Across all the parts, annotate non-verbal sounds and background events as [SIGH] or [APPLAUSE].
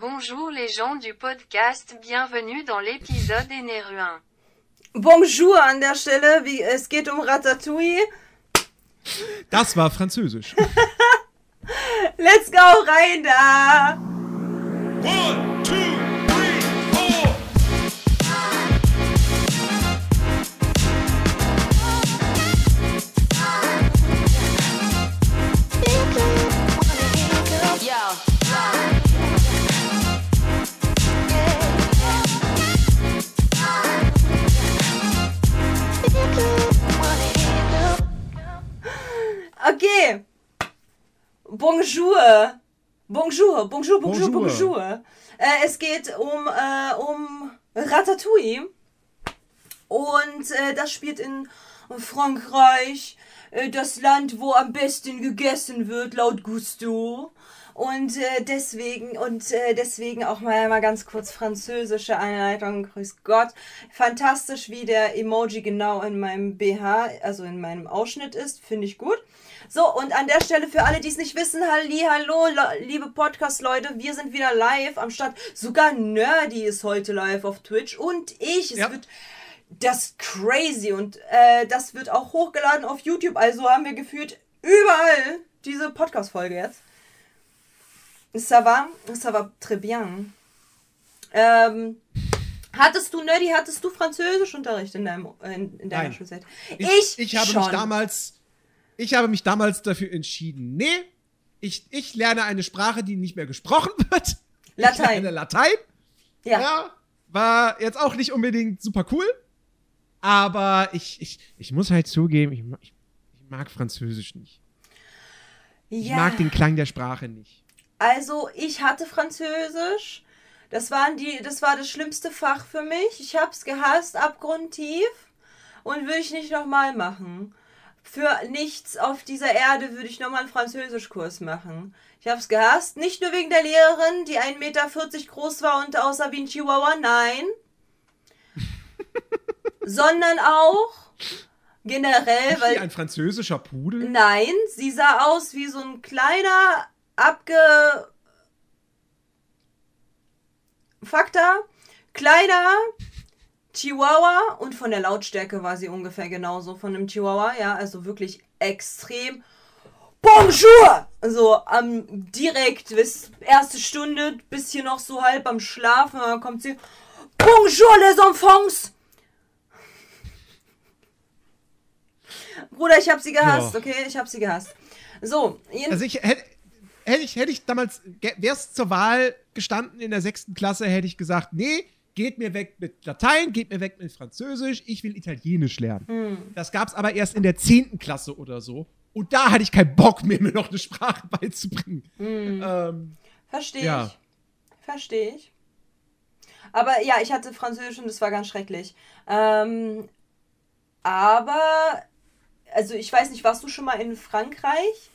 Bonjour les gens du podcast, bienvenue dans l'épisode Énéruin. Bonjour an der Stelle, wie, es geht um Ratatouille? Das war französisch. [LAUGHS] Let's go rein da! One, two, Bonjour. Bonjour, bonjour, bonjour, Bonjour. Äh, es geht um, äh, um Ratatouille. Und äh, das spielt in Frankreich. Äh, das Land, wo am besten gegessen wird, laut Gusto. Und äh, deswegen, und äh, deswegen auch mal, mal ganz kurz französische Einleitung. Grüß Gott. Fantastisch, wie der Emoji genau in meinem BH, also in meinem Ausschnitt ist. Finde ich gut. So, und an der Stelle für alle, die es nicht wissen, halli, hallo, liebe Podcast-Leute, wir sind wieder live am Start. Sogar Nerdy ist heute live auf Twitch und ich. Es Ja. wird das crazy und äh, das wird auch hochgeladen auf YouTube. Also haben wir gefühlt überall diese Podcast-Folge jetzt. Ça va? Ça va très bien. Ähm, hattest du, Nerdy, hattest du Französischunterricht in, deinem, in, in deiner Nein. Schulzeit? Ich, ich habe schon. mich damals, ich habe mich damals dafür entschieden, nee, ich, ich lerne eine Sprache, die nicht mehr gesprochen wird. Ich Latein. lerne Latein. Ja. Ja, war jetzt auch nicht unbedingt super cool. Aber ich, ich, ich muss halt zugeben, ich, ich, ich mag Französisch nicht. Ich ja. mag den Klang der Sprache nicht. Also, ich hatte Französisch. Das, waren die, das war das schlimmste Fach für mich. Ich hab's gehasst, abgrundtief. Und würde ich nicht nochmal machen. Für nichts auf dieser Erde würde ich nochmal einen Französischkurs machen. Ich hab's gehasst. Nicht nur wegen der Lehrerin, die 1,40 Meter groß war und aussah wie ein Chihuahua. Nein. [LAUGHS] sondern auch generell, Wie weil. ein französischer Pudel. Nein, sie sah aus wie so ein kleiner, abge... Fakta, kleiner Chihuahua und von der Lautstärke war sie ungefähr genauso von einem Chihuahua, ja, also wirklich extrem. Bonjour! So am direkt bis erste Stunde, bis hier noch so halb am Schlafen, dann kommt sie. Bonjour les enfants! Bruder, ich hab sie gehasst, Ja. okay? Ich hab sie gehasst. So, Also ich hätte, hätte ich, hätte ich damals, wäre es zur Wahl gestanden in der sechsten Klasse, hätte ich gesagt, nee, geht mir weg mit Latein, geht mir weg mit Französisch, ich will Italienisch lernen. Hm. Das gab es aber erst in der zehnten Klasse oder so. Und da hatte ich keinen Bock mehr, mir [LAUGHS] noch eine Sprache beizubringen. Hm. Ähm, Verstehe Ja. ich. Verstehe ich. Aber ja, ich hatte Französisch und das war ganz schrecklich. Ähm, aber, also ich weiß nicht, warst du schon mal in Frankreich?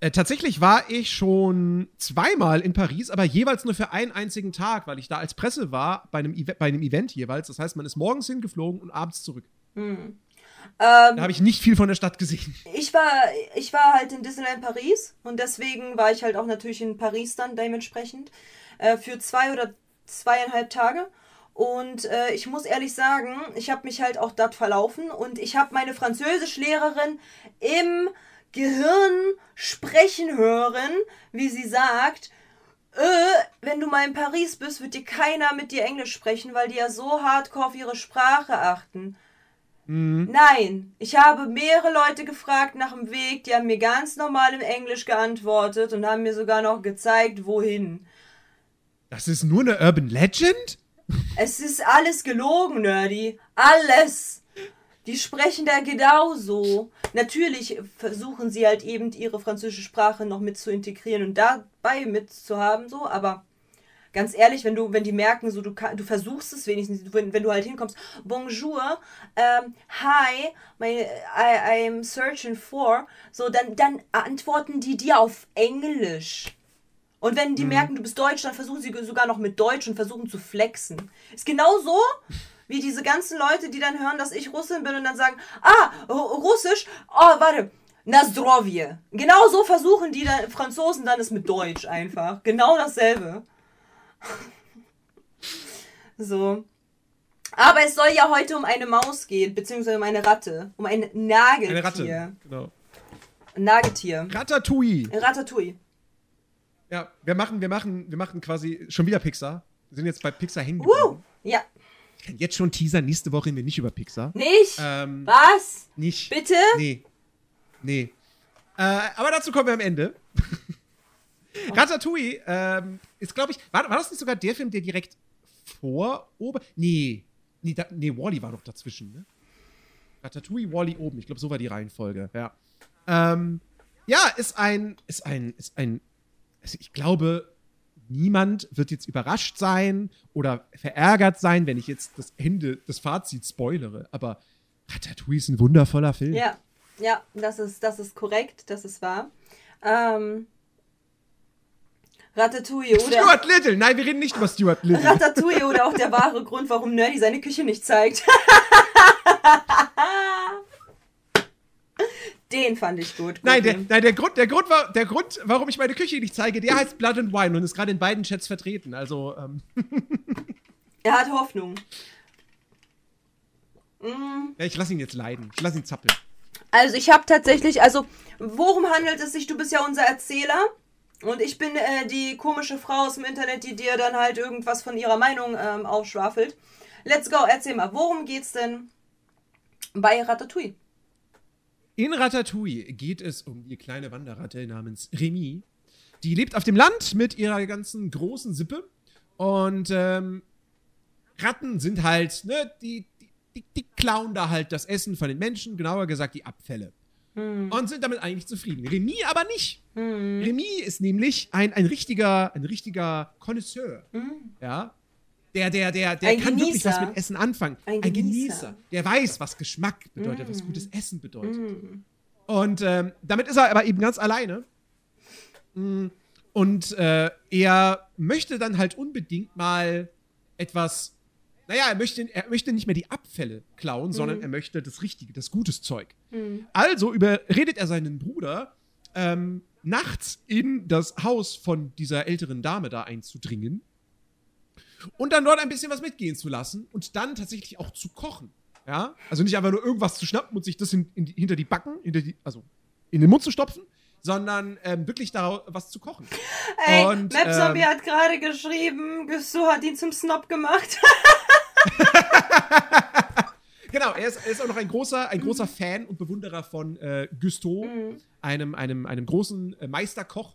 Äh, tatsächlich war ich schon zweimal in Paris, aber jeweils nur für einen einzigen Tag, weil ich da als Presse war, bei einem, Eve bei einem Event jeweils. Das heißt, man ist morgens hingeflogen und abends zurück. Ähm, Da habe ich nicht viel von der Stadt gesehen. [LAUGHS] ich war, ich war halt in Disneyland Paris und deswegen war ich halt auch natürlich in Paris dann dementsprechend äh, für zwei oder zweieinhalb Tage. Und äh, ich muss ehrlich sagen, ich habe mich halt auch dort verlaufen und ich habe meine Französischlehrerin im Gehirn sprechen hören, wie sie sagt, äh, wenn du mal in Paris bist, wird dir keiner mit dir Englisch sprechen, weil die ja so hardcore auf ihre Sprache achten. Nein, ich habe mehrere Leute gefragt nach dem Weg, die haben mir ganz normal im Englisch geantwortet und haben mir sogar noch gezeigt, wohin. Das ist nur eine Urban Legend? Es ist alles gelogen, Nerdy. Alles. Die sprechen da genauso. Natürlich versuchen sie halt eben ihre französische Sprache noch mit zu integrieren und dabei mitzuhaben, so, aber ganz ehrlich, wenn du, wenn die merken, so du, du versuchst es wenigstens, wenn, wenn du halt hinkommst, Bonjour, ähm, hi, my, I, I'm searching for, so, dann, dann antworten die dir auf Englisch. Und wenn die merken, du bist Deutsch, dann versuchen sie sogar noch mit Deutsch und versuchen zu flexen. Ist genauso wie diese ganzen Leute, die dann hören, dass ich Russin bin und dann sagen, ah, Ru- Russisch, oh, warte, Na zdrovje. Genau so versuchen die dann, Franzosen dann es mit Deutsch einfach. Genau dasselbe. [LAUGHS] so. Aber es soll ja heute um eine Maus gehen, beziehungsweise um eine Ratte. Um ein Nagetier. Eine Ratte. Genau. Ein Nagetier. Ratatouille. Ratatouille. Ja, wir machen, wir machen, wir machen quasi schon wieder Pixar. Wir sind jetzt bei Pixar hängen geblieben. Ja. Ich kann jetzt schon teasern, nächste Woche reden wir nicht über Pixar. Nicht? Ähm, Was? nicht. Bitte? Nee. Nee. Äh, aber dazu kommen wir am Ende. [LAUGHS] Ratatouille ähm, ist, glaube ich, war, war das nicht sogar der Film, der direkt vor oben? Nee. Nee, da, nee Wally war doch dazwischen, ne? Ratatouille, Wally oben. Ich glaube, so war die Reihenfolge, ja. Ähm, ja, ist ein, ist ein, ist ein, also ich glaube, niemand wird jetzt überrascht sein oder verärgert sein, wenn ich jetzt das Ende des Fazits spoilere. Aber Ratatouille ist ein wundervoller Film. Ja. Ja, das ist, das ist korrekt, das ist wahr. Ähm, Ratatouille oder. Stuart Little! Nein, wir reden nicht über Stuart Little. Ratatouille oder auch der wahre Grund, warum Nerdy seine Küche nicht zeigt. [LAUGHS] Den fand ich gut. Nein, der, nein der, Grund, der, Grund war, der Grund, warum ich meine Küche nicht zeige, der heißt Blood and Wine und ist gerade in beiden Chats vertreten. Also, ähm, [LAUGHS] Er hat Hoffnung. Mm, ja, ich lasse ihn jetzt leiden. Ich lasse ihn zappeln. Also ich habe tatsächlich, also worum handelt es sich? Du bist ja unser Erzähler und ich bin äh, die komische Frau aus dem Internet, die dir dann halt irgendwas von ihrer Meinung ähm, aufschwafelt. Let's go, erzähl mal, worum geht's denn bei Ratatouille? In Ratatouille geht es um die kleine Wanderratte namens Remy. Die lebt auf dem Land mit ihrer ganzen großen Sippe. Und ähm, Ratten sind halt, ne, die, die, die, die klauen da halt das Essen von den Menschen, genauer gesagt die Abfälle. Und sind damit eigentlich zufrieden. Remy aber nicht. Remy ist nämlich ein, ein richtiger, ein richtiger Connoisseur. Ja. Der, der, der, der Ein kann wirklich was Genießer. mit Essen anfangen. Ein Ein, Genießer. Genießer. Der weiß, was Geschmack bedeutet, was gutes Essen bedeutet. Und ähm, damit ist er aber eben ganz alleine. Mm, Und äh, er möchte dann halt unbedingt mal etwas. Naja, er möchte, er möchte nicht mehr die Abfälle klauen, sondern er möchte das Richtige, das gutes Zeug. Also überredet er seinen Bruder, ähm, nachts in das Haus von dieser älteren Dame da einzudringen und dann dort ein bisschen was mitgehen zu lassen und dann tatsächlich auch zu kochen. Ja? Also nicht einfach nur irgendwas zu schnappen und sich das in, in hinter die Backen, hinter die, also in den Mund zu stopfen, sondern ähm, wirklich da was zu kochen. Ey, Und, Map Zombie ähm, hat gerade geschrieben, Gusto hat ihn zum Snob gemacht. [LAUGHS] Genau, er ist, er ist auch noch ein großer, ein großer Fan und Bewunderer von äh, Gusteau, einem, einem, einem großen äh, Meisterkoch,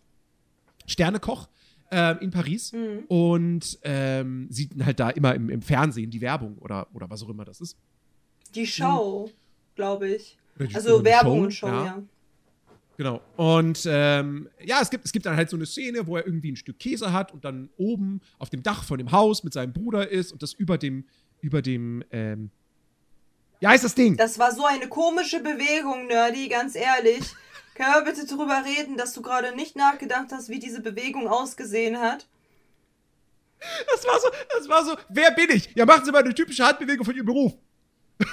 Sternekoch ähm, in Paris. Und ähm, sieht halt da immer im, im Fernsehen die Werbung oder, oder was auch immer das ist. Die Show, glaube ich. Also Werbung Show, und Show, ja. ja. Genau. Und ähm, ja, es gibt, es gibt dann halt so eine Szene, wo er irgendwie ein Stück Käse hat und dann oben auf dem Dach von dem Haus mit seinem Bruder ist und das über dem, über dem, ähm, wie heißt das Ding? Das war so eine komische Bewegung, Nerdy, ganz ehrlich. Können wir bitte drüber reden, dass du gerade nicht nachgedacht hast, wie diese Bewegung ausgesehen hat? Das war so, das war so, wer bin ich? Ja, machen Sie mal eine typische Handbewegung von Ihrem Beruf. [LAUGHS]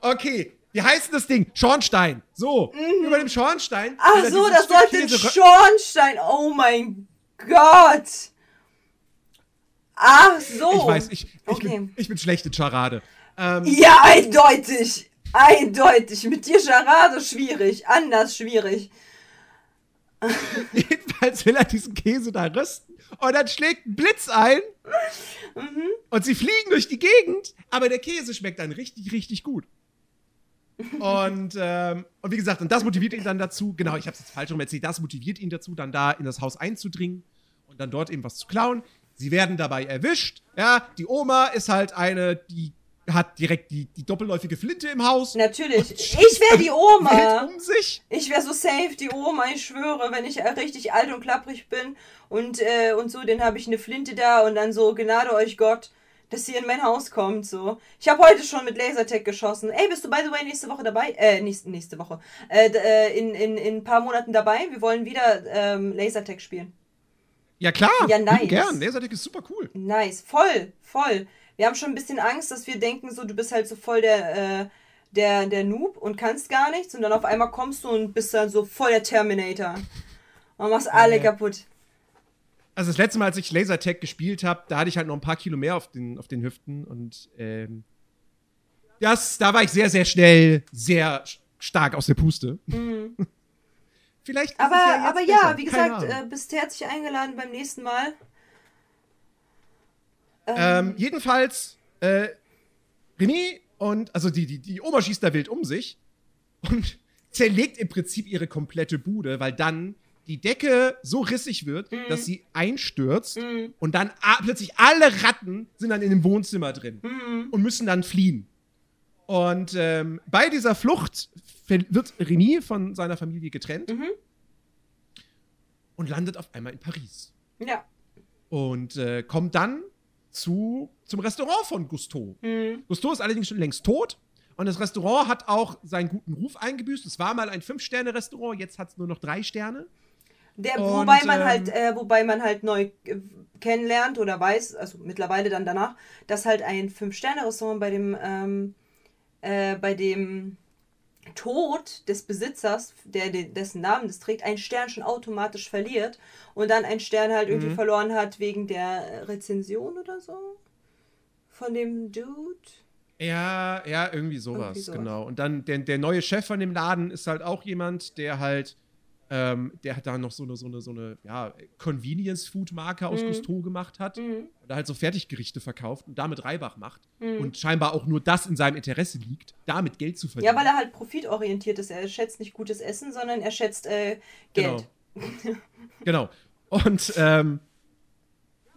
okay, wie heißt denn das Ding? Schornstein. So, über dem Schornstein. Mhm. Ach so, das Stück sollte Käse- Schornstein. Oh mein Gott. Ach so. Ich weiß, ich, ich, Okay. bin, ich bin schlecht in Charade. Ähm, Ja, eindeutig. Eindeutig. Mit dir Charade schwierig. Anders schwierig. Jedenfalls will er diesen Käse da rösten und dann schlägt ein Blitz ein Mhm. und sie fliegen durch die Gegend, aber der Käse schmeckt dann richtig, richtig gut. Und, ähm, und wie gesagt, und das motiviert ihn dann dazu, genau, ich habe es jetzt falsch rum erzählt, das motiviert ihn dazu, dann da in das Haus einzudringen und dann dort eben was zu klauen. Sie werden dabei erwischt, ja, die Oma ist halt eine, die hat direkt die, die doppelläufige Flinte im Haus. Natürlich. Ich wäre die Oma. um sich. Ich wäre so safe, die Oma, ich schwöre, wenn ich äh, richtig alt und klapprig bin und, äh, und so, dann habe ich eine Flinte da und dann so, Gnade euch Gott, dass ihr in mein Haus kommt, so. Ich habe heute schon mit Lasertag geschossen. Ey, bist du by the way nächste Woche dabei? Äh, nächste, nächste Woche. Äh, äh, in, in, in ein paar Monaten dabei. Wir wollen wieder ähm, Lasertag spielen. Ja, klar. Ja, nice. Gern. Lasertag ist super cool. Nice, voll, voll. Wir haben schon ein bisschen Angst, dass wir denken, so, du bist halt so voll der, äh, der, der Noob und kannst gar nichts und dann auf einmal kommst du und bist dann so voll der Terminator. Und machst alle Ja. kaputt. Also das letzte Mal, als ich Lasertag gespielt habe, da hatte ich halt noch ein paar Kilo mehr auf den, auf den Hüften und ähm, das, da war ich sehr, sehr schnell, sehr stark aus der Puste. [LAUGHS] Vielleicht. ist Aber, ja, aber besser. ja, wie Keine gesagt, äh, bist herzlich eingeladen beim nächsten Mal. Ähm, jedenfalls, äh, René und, also die, die, die Oma schießt da wild um sich und [LAUGHS] zerlegt im Prinzip ihre komplette Bude, weil dann die Decke so rissig wird, dass sie einstürzt und dann plötzlich alle Ratten sind dann in dem Wohnzimmer drin und müssen dann fliehen. Und ähm, bei dieser Flucht wird René von seiner Familie getrennt und landet auf einmal in Paris. Ja. und äh, kommt dann zu, zum Restaurant von Gusteau. Gusteau ist allerdings schon längst tot und das Restaurant hat auch seinen guten Ruf eingebüßt. Es war mal ein Fünf-Sterne-Restaurant, jetzt hat es nur noch drei Sterne. Der, Und, wobei man ähm, halt, äh, wobei man halt neu äh, kennenlernt oder weiß, also mittlerweile dann danach, dass halt ein Fünf-Sterne-Restaurant bei dem, ähm, äh, bei dem Tod des Besitzers, der de- dessen Namen das trägt, ein Stern schon automatisch verliert und dann ein Stern halt irgendwie Mhm. verloren hat wegen der Rezension oder so von dem Dude. Ja, ja, irgendwie sowas, Irgendwie sowas. genau. Und dann der, der neue Chef von dem Laden ist halt auch jemand, der halt, ähm, der hat da noch so eine, so eine, so eine, ja, Convenience-Food-Marke aus Gusteau gemacht hat. Und da halt so Fertiggerichte verkauft und damit Reibach macht. Und scheinbar auch nur das in seinem Interesse liegt, damit Geld zu verdienen. Ja, weil er halt profitorientiert ist. Er schätzt nicht gutes Essen, sondern er schätzt äh, Geld. Genau. [LAUGHS] Und ähm,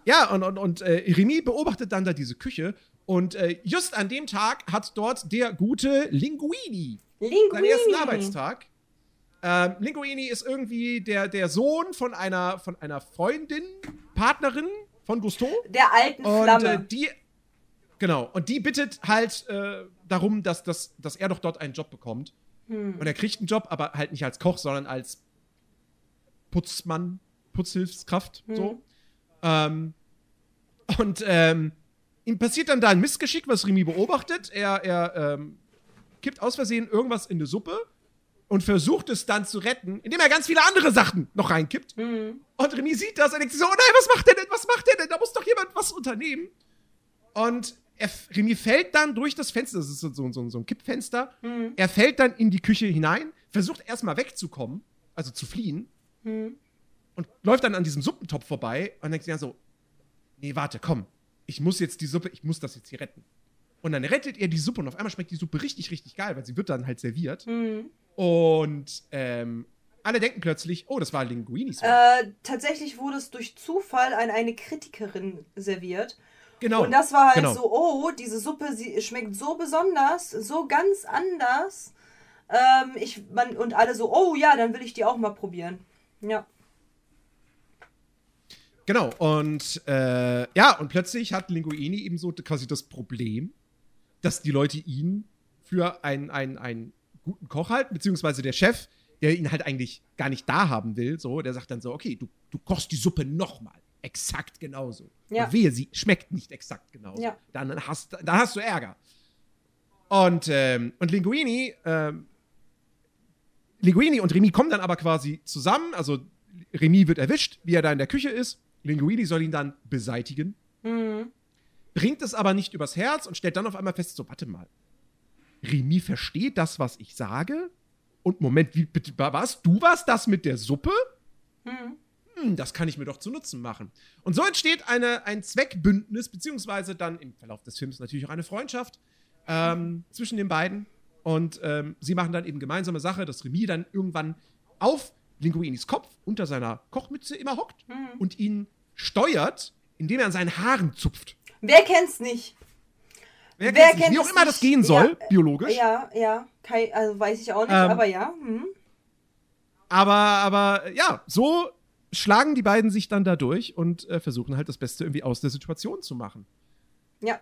ja, und, und, und äh, Remy beobachtet dann da diese Küche und äh, just an dem Tag hat dort der gute Linguini seinen ersten Linguini. Arbeitstag. Ähm, Linguini ist irgendwie der, der Sohn von einer, von einer Freundin, Partnerin von Gusteau. Der alten Und Flamme. äh, die, genau, und die bittet halt äh, darum, dass, dass, dass er doch dort einen Job bekommt. Hm. Und er kriegt einen Job, aber halt nicht als Koch, sondern als Putzmann, Putzhilfskraft, Hm. so. Ähm, und ähm, ihm passiert dann da ein Missgeschick, was Remy beobachtet. Er, er ähm, kippt aus Versehen irgendwas in eine Suppe und versucht es dann zu retten, indem er ganz viele andere Sachen noch reinkippt. Hm. Und Remy sieht das und denkt sich so, oh nein, was macht der denn? Was macht der denn? Da muss doch jemand was unternehmen. Und er, Remy fällt dann durch das Fenster, das ist so, so, so, so ein Kippfenster. Hm. Er fällt dann in die Küche hinein, versucht erstmal wegzukommen, also zu fliehen. Hm. Und läuft dann an diesem Suppentopf vorbei und denkt sich dann so, nee, warte, komm, ich muss jetzt die Suppe, ich muss das jetzt hier retten. Und dann rettet er die Suppe und auf einmal schmeckt die Suppe richtig, richtig geil, weil sie wird dann halt serviert. Hm. Und ähm, alle denken plötzlich, oh, das war Linguinis. Äh, tatsächlich wurde es durch Zufall an eine Kritikerin serviert. genau. Und das war halt genau. so, oh, diese Suppe, sie schmeckt so besonders, so ganz anders. Ähm, ich, man, und alle so, oh ja, dann will ich die auch mal probieren. Ja. Genau, und äh, ja, und plötzlich hat Linguini eben so quasi das Problem, dass die Leute ihn für einen, einen, einen guten Koch halten, beziehungsweise der Chef, der ihn halt eigentlich gar nicht da haben will, so, der sagt dann so, okay, du, du kochst die Suppe nochmal. Exakt genauso. Ja. Und wehe, sie schmeckt nicht exakt genauso. Ja. Dann, hast, dann hast du Ärger. Und, ähm, und Linguini, ähm, Linguini und Remy kommen dann aber quasi zusammen. Also Remy wird erwischt, wie er da in der Küche ist. Linguini soll ihn dann beseitigen, Mhm. Bringt es aber nicht übers Herz und stellt dann auf einmal fest: so, warte mal. Remy versteht das, was ich sage? Und Moment, wie bitte, was? Du warst das mit der Suppe? Mhm. Hm, das kann ich mir doch zu Nutzen machen. Und so entsteht eine, ein Zweckbündnis, beziehungsweise dann im Verlauf des Films natürlich auch eine Freundschaft ähm, zwischen den beiden. Und ähm, sie machen dann eben gemeinsame Sache, dass Remy dann irgendwann auf Linguinis Kopf unter seiner Kochmütze immer hockt und ihn steuert, indem er an seinen Haaren zupft. Wer kennt's nicht? Wer, Wer kennt's nicht? Wie auch immer das gehen soll, Ja, biologisch. Ja, ja. Kei, also weiß ich auch nicht, Ähm, aber ja. Mhm. Aber, aber ja, so schlagen die beiden sich dann da durch und äh, versuchen halt das Beste irgendwie aus der Situation zu machen. Ja.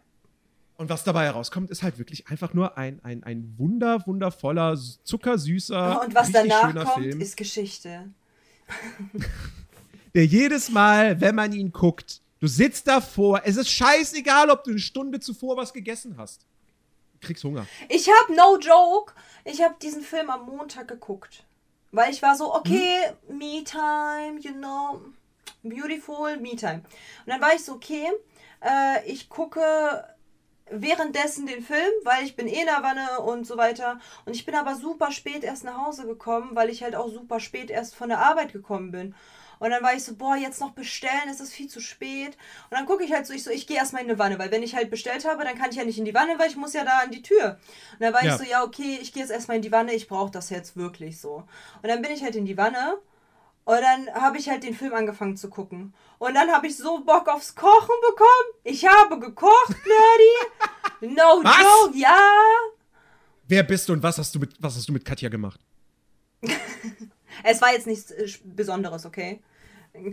Und was dabei herauskommt, ist halt wirklich einfach nur ein, ein, ein wunder, wundervoller, zuckersüßer, Und was danach kommt, Film, ist Geschichte. [LAUGHS] der jedes Mal, wenn man ihn guckt, du sitzt davor, es ist scheißegal, ob du eine Stunde zuvor was gegessen hast. kriegst Hunger. Ich habe, no joke, ich habe diesen Film am Montag geguckt. Weil ich war so, okay, me time, you know, beautiful, me time. Und dann war ich so, okay, äh, ich gucke währenddessen den Film, weil ich bin eh in der Wanne und so weiter. Und ich bin aber super spät erst nach Hause gekommen, weil ich halt auch super spät erst von der Arbeit gekommen bin. Und dann war ich so, boah, jetzt noch bestellen, es ist viel zu spät. Und dann gucke ich halt so, ich so, ich gehe erstmal in eine Wanne, weil wenn ich halt bestellt habe, dann kann ich ja nicht in die Wanne, weil ich muss ja da an die Tür. Und dann war Ja. ich so, ja, okay, ich gehe jetzt erstmal in die Wanne, ich brauche das jetzt wirklich so. Und dann bin ich halt in die Wanne und dann habe ich halt den Film angefangen zu gucken. Und dann habe ich so Bock aufs Kochen bekommen. Ich habe gekocht, Nerdy. No [LAUGHS] Was? joke, ja. Wer bist du und was hast du mit, was hast du mit Katja gemacht? [LAUGHS] Es war jetzt nichts äh, Besonderes, okay?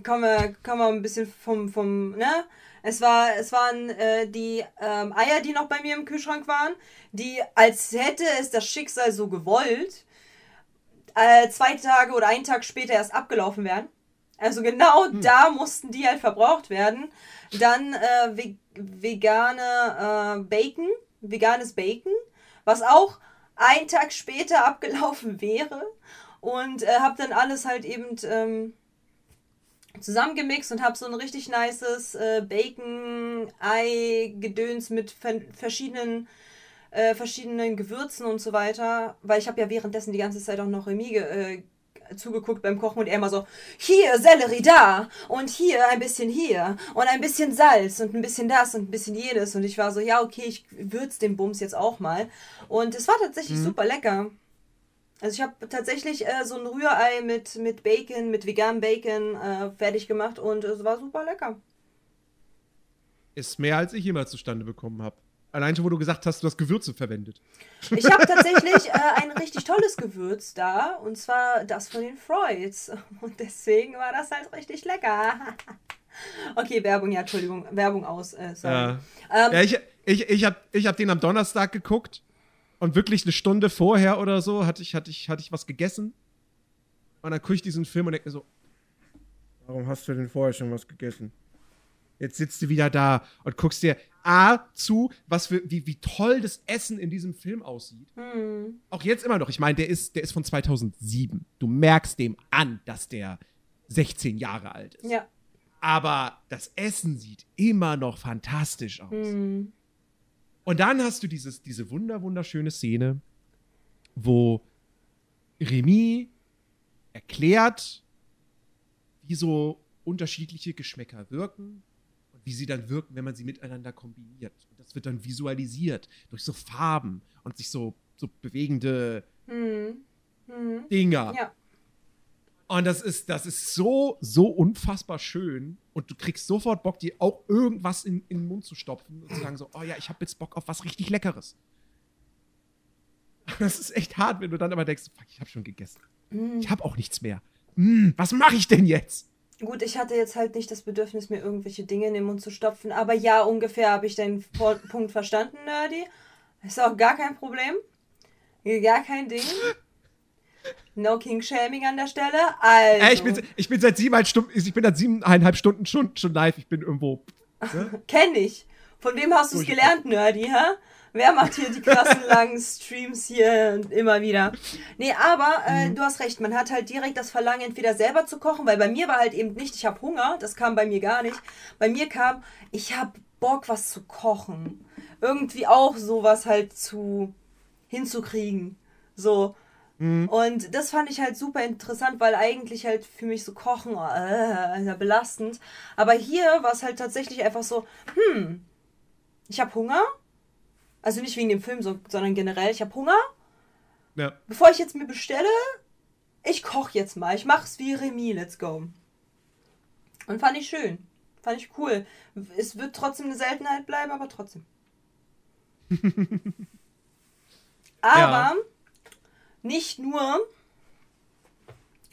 Kommen wir, kommen wir ein bisschen vom, vom, ne? Es war, es waren äh, die ähm, Eier, die noch bei mir im Kühlschrank waren, die, als hätte es das Schicksal so gewollt, äh, zwei Tage oder einen Tag später erst abgelaufen werden. Also genau da mussten die halt verbraucht werden. Dann äh, ve vegane äh, Bacon, veganes Bacon, was auch einen Tag später abgelaufen wäre. Und äh, habe dann alles halt eben ähm, zusammengemixt und habe so ein richtig nices äh, Bacon-Ei-Gedöns mit ver verschiedenen äh, verschiedenen Gewürzen und so weiter, weil ich habe ja währenddessen die ganze Zeit auch noch Remy ge- äh, zugeguckt beim Kochen und er immer so, hier Sellerie da und hier ein bisschen hier und ein bisschen Salz und ein bisschen das und ein bisschen jenes. Und ich war so, ja okay, ich würze den Bums jetzt auch mal. Und es war tatsächlich super lecker. Also ich habe tatsächlich äh, so ein Rührei mit, mit Bacon, mit veganem Bacon äh, fertig gemacht und es war super lecker. Ist mehr, als ich jemals zustande bekommen habe. Allein schon, wo du gesagt hast, du hast Gewürze verwendet. Ich habe [LAUGHS] tatsächlich äh, ein richtig tolles Gewürz da und zwar das von den Freuds [LAUGHS] und deswegen war das halt richtig lecker. [LAUGHS] okay, Werbung, ja, Entschuldigung, Werbung aus, äh, sorry. Ja. Ähm, Ja, ich, ich, ich habe ich hab den am Donnerstag geguckt und wirklich eine Stunde vorher oder so hatte ich, hatte ich, hatte ich was gegessen. Und dann gucke ich diesen Film und denke mir so, warum hast du denn vorher schon was gegessen? Jetzt sitzt du wieder da und guckst dir A zu, was für, wie, wie toll das Essen in diesem Film aussieht. hm, Auch jetzt immer noch. Ich meine, der ist, der ist von 2007. Du merkst dem an, dass der 16 Jahre alt ist. ja. Aber das Essen sieht immer noch fantastisch aus. Hm, Und dann hast du dieses, diese wunder, wunderschöne Szene, wo Remy erklärt, wie so unterschiedliche Geschmäcker wirken und wie sie dann wirken, wenn man sie miteinander kombiniert. Und das wird dann visualisiert durch so Farben und sich so, so bewegende hm, hm, Dinger. ja. Und das ist, das ist so, so unfassbar schön. Und du kriegst sofort Bock, dir auch irgendwas in, in den Mund zu stopfen und zu sagen so, oh ja, ich habe jetzt Bock auf was richtig Leckeres. [LAUGHS] Das ist echt hart, wenn du dann aber denkst, fuck, ich habe schon gegessen. Hm. Ich habe auch nichts mehr. Hm, was mache ich denn jetzt? Gut, ich hatte jetzt halt nicht das Bedürfnis, mir irgendwelche Dinge in den Mund zu stopfen, aber ja, ungefähr habe ich deinen Punkt verstanden, Nerdy. Ist auch gar kein Problem. Gar kein Ding. No King-Shaming an der Stelle. Also, Äh, ich, bin, ich bin seit siebeneinhalb Stunden, ich bin seit siebeneinhalb Stunden schon, schon live. Ich bin irgendwo. [LAUGHS] kenn ich. Von wem hast du es gelernt, Nerdy, hä? Wer macht hier die krassen [LAUGHS] langen Streams hier immer wieder? Nee, aber äh, du hast recht, man hat halt direkt das Verlangen, entweder selber zu kochen, weil bei mir war halt eben nicht, ich habe Hunger, das kam bei mir gar nicht. Bei mir kam, ich habe Bock, was zu kochen. Irgendwie auch sowas halt zu hinzukriegen. So. Und das fand ich halt super interessant, weil eigentlich halt für mich so Kochen, äh, ja belastend. Aber hier war es halt tatsächlich einfach so, hm, ich habe Hunger. Also nicht wegen dem Film, so, sondern generell, ich habe Hunger. Ja. Bevor ich jetzt mir bestelle, ich koche jetzt mal. Ich mach's wie Remy, let's go. Und fand ich schön. Fand ich cool. Es wird trotzdem eine Seltenheit bleiben, aber trotzdem. [LAUGHS] aber nicht nur,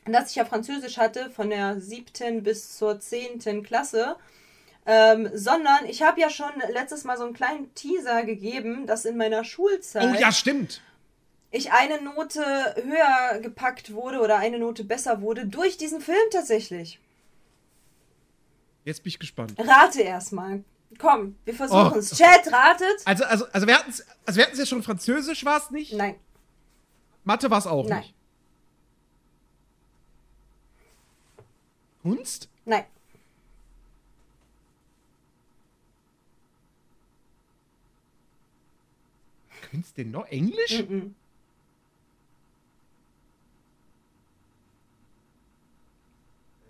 dass ich ja Französisch hatte von der siebten bis zur zehnten Klasse, ähm, sondern ich habe ja schon letztes Mal so einen kleinen Teaser gegeben, dass in meiner Schulzeit Oh ja, stimmt. ich eine Note höher gepackt wurde oder eine Note besser wurde durch diesen Film tatsächlich. Jetzt bin ich gespannt. Rate erstmal. Komm, wir versuchen Oh. es. Chat, ratet. Also, also, also wir hatten es also wir ja schon Französisch war es nicht. Nein, Mathe war es auch Nein. nicht. Kunst? nein. Kunst denn noch? Englisch? Mhm.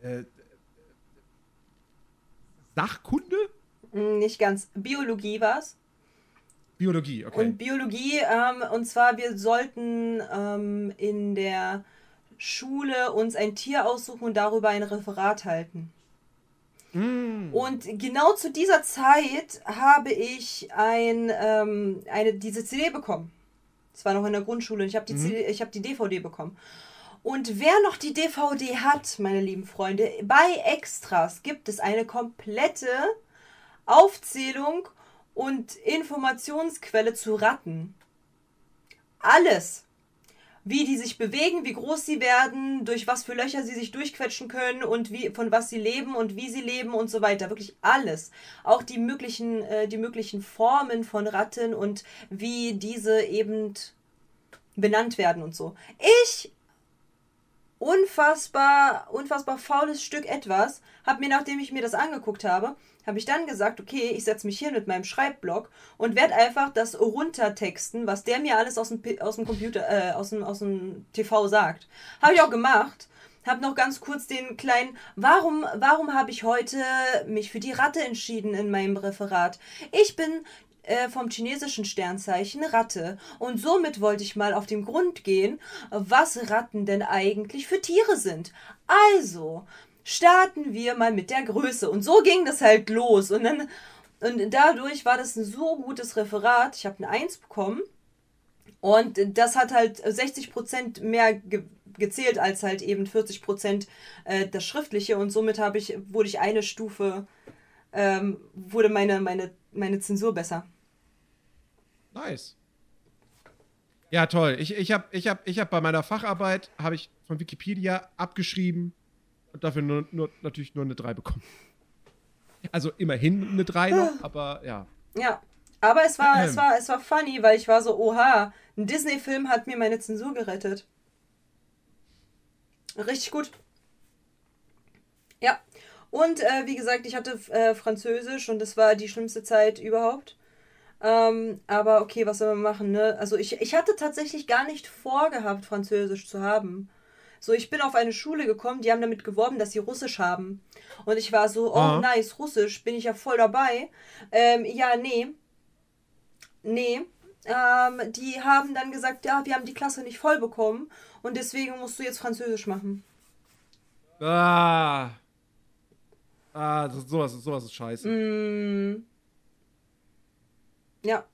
Äh, Sachkunde? Mm, Nicht ganz. Biologie war's. Biologie, okay. Und Biologie, ähm, und zwar, wir sollten ähm, in der Schule uns ein Tier aussuchen und darüber ein Referat halten. Mm. Und genau zu dieser Zeit habe ich ein, ähm, eine, diese CD bekommen. Das war noch in der Grundschule und ich habe die, CD, ich hab die DVD bekommen. Und wer noch die DVD hat, meine lieben Freunde, bei Extras gibt es eine komplette Aufzählung und Informationsquelle zu Ratten. Alles. Wie die sich bewegen, wie groß sie werden, durch was für Löcher sie sich durchquetschen können und wie, von was sie leben und wie sie leben und so weiter. Wirklich alles. Auch die möglichen, äh, die möglichen Formen von Ratten und wie diese eben benannt werden und so. Ich unfassbar, unfassbar faules Stück etwas. Hab mir, nachdem ich mir das angeguckt habe, habe ich dann gesagt, okay, ich setze mich hier mit meinem Schreibblock und werde einfach das runtertexten, was der mir alles aus dem, aus dem Computer, äh, aus dem, aus dem TV sagt. Habe ich auch gemacht. Hab noch ganz kurz den kleinen, warum, warum habe ich heute mich für die Ratte entschieden in meinem Referat? Ich bin äh, vom chinesischen Sternzeichen Ratte. Und somit wollte ich mal auf den Grund gehen, was Ratten denn eigentlich für Tiere sind. Also, starten wir mal mit der Größe. Und so ging das halt los. Und dann, und dadurch war das ein so gutes Referat. Ich habe eine Eins bekommen. Und das hat halt 60% mehr ge gezählt als halt eben 40% äh, das Schriftliche. Und somit habe ich, wurde ich eine Stufe, ähm, wurde meine, meine, meine Zensur besser. Nice. Ja, toll. Ich, ich habe ich hab, ich hab bei meiner Facharbeit, habe ich von Wikipedia abgeschrieben und dafür nur, nur, natürlich nur eine 3 bekommen. Also immerhin eine 3 noch, aber ja. Ja. Aber es war, es war, es war funny, weil ich war so, oha, ein Disney-Film hat mir meine Zensur gerettet. Richtig gut. Ja. Und äh, wie gesagt, ich hatte äh, Französisch und es war die schlimmste Zeit überhaupt. Ähm, aber okay, was soll man machen, ne? Also ich, ich hatte tatsächlich gar nicht vorgehabt, Französisch zu haben. So, ich bin auf eine Schule gekommen, die haben damit geworben, dass sie Russisch haben. Und ich war so, oh Aha. nice, Russisch, bin ich ja voll dabei. Ähm, ja, nee. Nee. Ähm, die haben dann gesagt, ja, wir haben die Klasse nicht voll bekommen und deswegen musst du jetzt Französisch machen. Ah. Ah, das, sowas, sowas ist scheiße. Mm. Ja.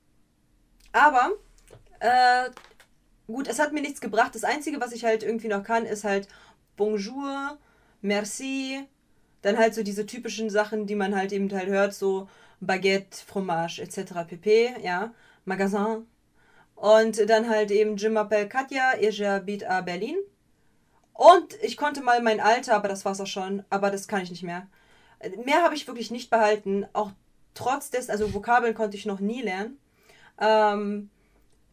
Aber, äh, gut, es hat mir nichts gebracht. Das Einzige, was ich halt irgendwie noch kann, ist halt Bonjour, Merci, dann halt so diese typischen Sachen, die man halt eben halt hört, so Baguette, Fromage etc. pp. Ja, Magasin. Und dann halt eben Je m'appelle Katja et j'habite à Berlin. Und ich konnte mal mein Alter, aber das war's auch schon. Aber das kann ich nicht mehr. Mehr habe ich wirklich nicht behalten. Auch trotz des, also Vokabeln konnte ich noch nie lernen. Ähm,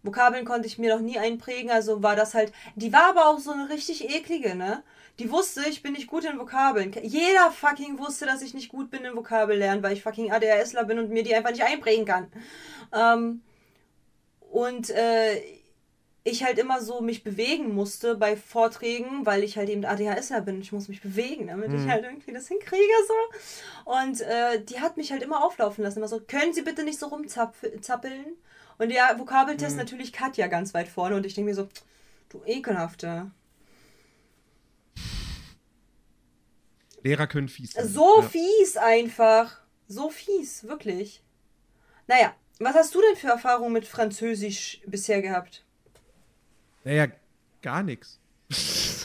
Vokabeln konnte ich mir noch nie einprägen, also war das halt. Die war aber auch so eine richtig eklige, ne? Die wusste, ich bin nicht gut in Vokabeln. Jeder fucking wusste, dass ich nicht gut bin in Vokabellernen, weil ich fucking ADHSler bin und mir die einfach nicht einprägen kann. Ähm, und äh, ich halt immer so mich bewegen musste bei Vorträgen, weil ich halt eben ADHSler bin. Ich muss mich bewegen, damit ich halt irgendwie das hinkriege so. Und äh, die hat mich halt immer auflaufen lassen. Immer so, können Sie bitte nicht so rumzappeln? Und der Vokabeltest natürlich Katja ganz weit vorne. Und ich denke mir so, du ekelhafte. Lehrer können fies sein. So ja. fies einfach. So fies, wirklich. Naja, was hast du denn für Erfahrungen mit Französisch bisher gehabt? Naja, gar nichts. [LAUGHS]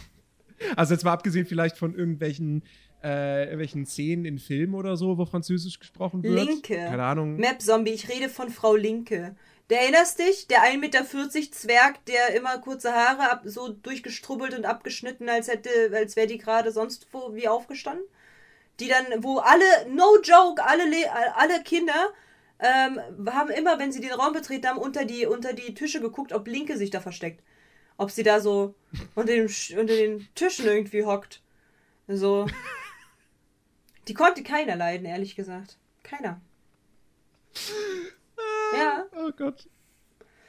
Also jetzt mal abgesehen vielleicht von irgendwelchen, äh, irgendwelchen Szenen in Filmen oder so, wo Französisch gesprochen wird. Linke. Keine Ahnung. Map Zombie, ich rede von Frau Linke. Der erinnerst dich? Der 1,40 Meter Zwerg, der immer kurze Haare ab, so durchgestrubbelt und abgeschnitten, als hätte, als wäre die gerade sonst wo wie aufgestanden? Die dann, wo alle, no joke, alle, Le alle Kinder ähm, haben immer, wenn sie den Raum betreten haben, unter die, unter die Tische geguckt, ob Linke sich da versteckt. Ob sie da so unter, dem, unter den Tischen irgendwie hockt. So. Die konnte keiner leiden, ehrlich gesagt. Keiner. Ja. Oh Gott.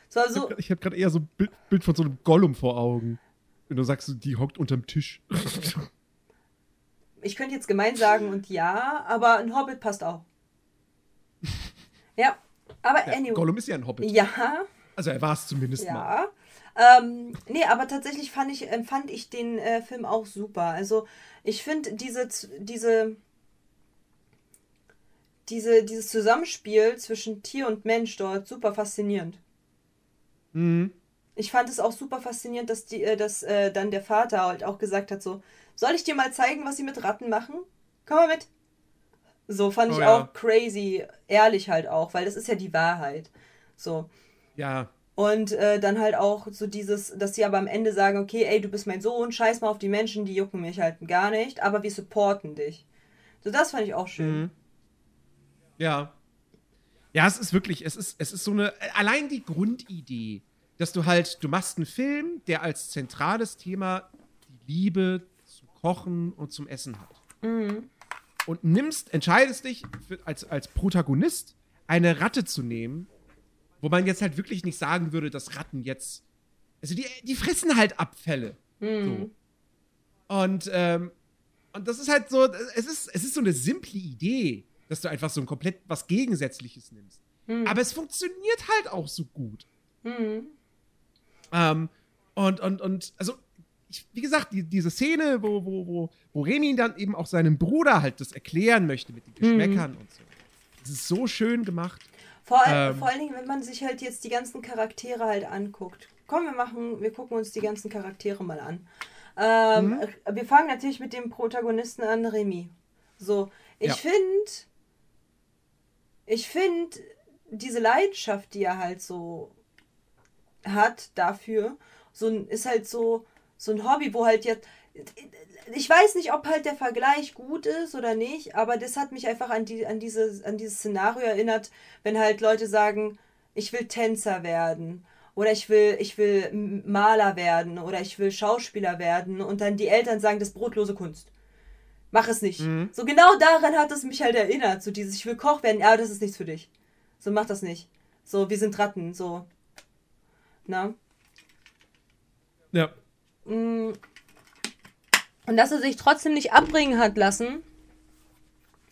So, Ich also, hab- Ich habe gerade eher so ein Bild, Bild von so einem Gollum vor Augen. Wenn du sagst, die hockt unterm Tisch. [LAUGHS] ich könnte jetzt gemein sagen und ja, aber ein Hobbit passt auch. Ja, aber Ja, anyway. Gollum ist ja ein Hobbit. Ja, Also er war es zumindest mal. ja. Ähm, nee, aber tatsächlich fand ich, empfand ich den äh, Film auch super. Also ich finde diese, diese, diese, dieses Zusammenspiel zwischen Tier und Mensch dort super faszinierend. Mhm. Ich fand es auch super faszinierend, dass, die, äh, dass äh, dann der Vater halt auch gesagt hat, so, soll ich dir mal zeigen, was sie mit Ratten machen? Komm mal mit. So fand Oh ich ja. auch crazy, ehrlich halt auch, weil das ist ja die Wahrheit. So. Ja. Und äh, dann halt auch so dieses, dass sie aber am Ende sagen, okay, ey, du bist mein Sohn, scheiß mal auf die Menschen, die jucken mich halt gar nicht, aber wir supporten dich. So, das fand ich auch schön. Mhm. Ja. Ja, es ist wirklich, es ist, es ist so eine, allein die Grundidee, dass du halt, du machst einen Film, der als zentrales Thema die Liebe zum Kochen und zum Essen hat. Und nimmst, entscheidest dich für, als, als Protagonist eine Ratte zu nehmen, wo man jetzt halt wirklich nicht sagen würde, dass Ratten jetzt, also die, die fressen halt Abfälle. So. Und, ähm, und das ist halt so, es ist, es ist so eine simple Idee, dass du einfach so ein komplett was Gegensätzliches nimmst. Aber es funktioniert halt auch so gut. Ähm, und, und, und, also, ich, wie gesagt, die, diese Szene, wo, wo, wo, wo Remy dann eben auch seinem Bruder halt das erklären möchte mit den Geschmäckern und so. Das ist so schön gemacht. Vor, Ähm. vor allen Dingen, wenn man sich halt jetzt die ganzen Charaktere halt anguckt. Komm, wir machen, wir gucken uns die ganzen Charaktere mal an. Ähm, Mhm. Wir fangen natürlich mit dem Protagonisten an, Remy. So, ich Ja. finde, ich finde diese Leidenschaft, die er halt so hat dafür, so ein, ist halt so, so ein Hobby, wo halt jetzt, ich weiß nicht, ob halt der Vergleich gut ist oder nicht, aber das hat mich einfach an, die, an, diese, an dieses Szenario erinnert, wenn halt Leute sagen, ich will Tänzer werden oder ich will, ich will Maler werden oder ich will Schauspieler werden und dann die Eltern sagen, das ist brotlose Kunst. Mach es nicht. So genau daran hat es mich halt erinnert, so dieses, ich will Koch werden, ja, das ist nichts für dich. So, mach das nicht. So, wir sind Ratten, so. Na? Ja. Mm. Und dass er sich trotzdem nicht abbringen hat lassen,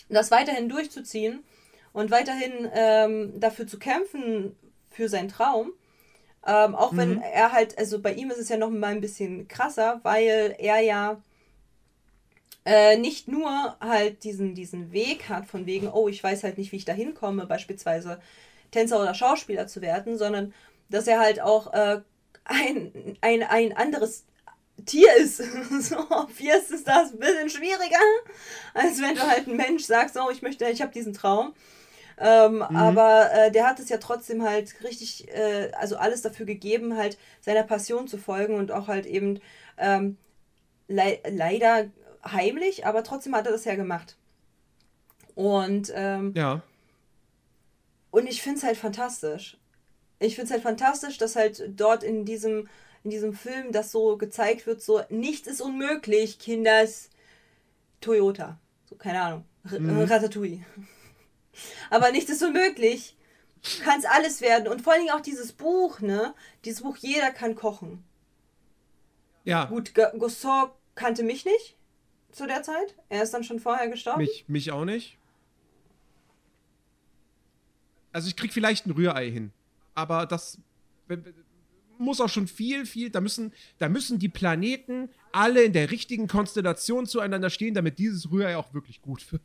das weiterhin durchzuziehen und weiterhin ähm, dafür zu kämpfen für seinen Traum. Ähm, auch wenn er halt, also bei ihm ist es ja noch mal ein bisschen krasser, weil er ja äh, nicht nur halt diesen, diesen Weg hat, von wegen, oh, ich weiß halt nicht, wie ich da hinkomme, beispielsweise Tänzer oder Schauspieler zu werden, sondern dass er halt auch äh, ein, ein, ein anderes Tier ist. [LAUGHS] so, obvious ist das ein bisschen schwieriger, als wenn du halt ein Mensch sagst, oh, ich möchte, ich habe diesen Traum. Ähm, Aber äh, der hat es ja trotzdem halt richtig, äh, also alles dafür gegeben, halt seiner Passion zu folgen und auch halt eben ähm, lei leider heimlich, aber trotzdem hat er das ja gemacht. Und, ähm, Ja. und ich finde es halt fantastisch. Ich finde es halt fantastisch, dass halt dort in diesem, in diesem Film das so gezeigt wird, so nichts ist unmöglich, Kinders. Toyota. So, keine Ahnung. R Ratatouille. Aber nichts ist unmöglich. Du kannst alles werden. Und vor allen Dingen auch dieses Buch, ne? Dieses Buch, jeder kann kochen. Ja. Gut, G- Gusteau kannte mich nicht zu der Zeit. Er ist dann schon vorher gestorben. Mich, mich auch nicht. Also ich krieg vielleicht ein Rührei hin. Aber das muss auch schon viel, viel. Da müssen, da müssen die Planeten alle in der richtigen Konstellation zueinander stehen, damit dieses Rührei auch wirklich gut wird.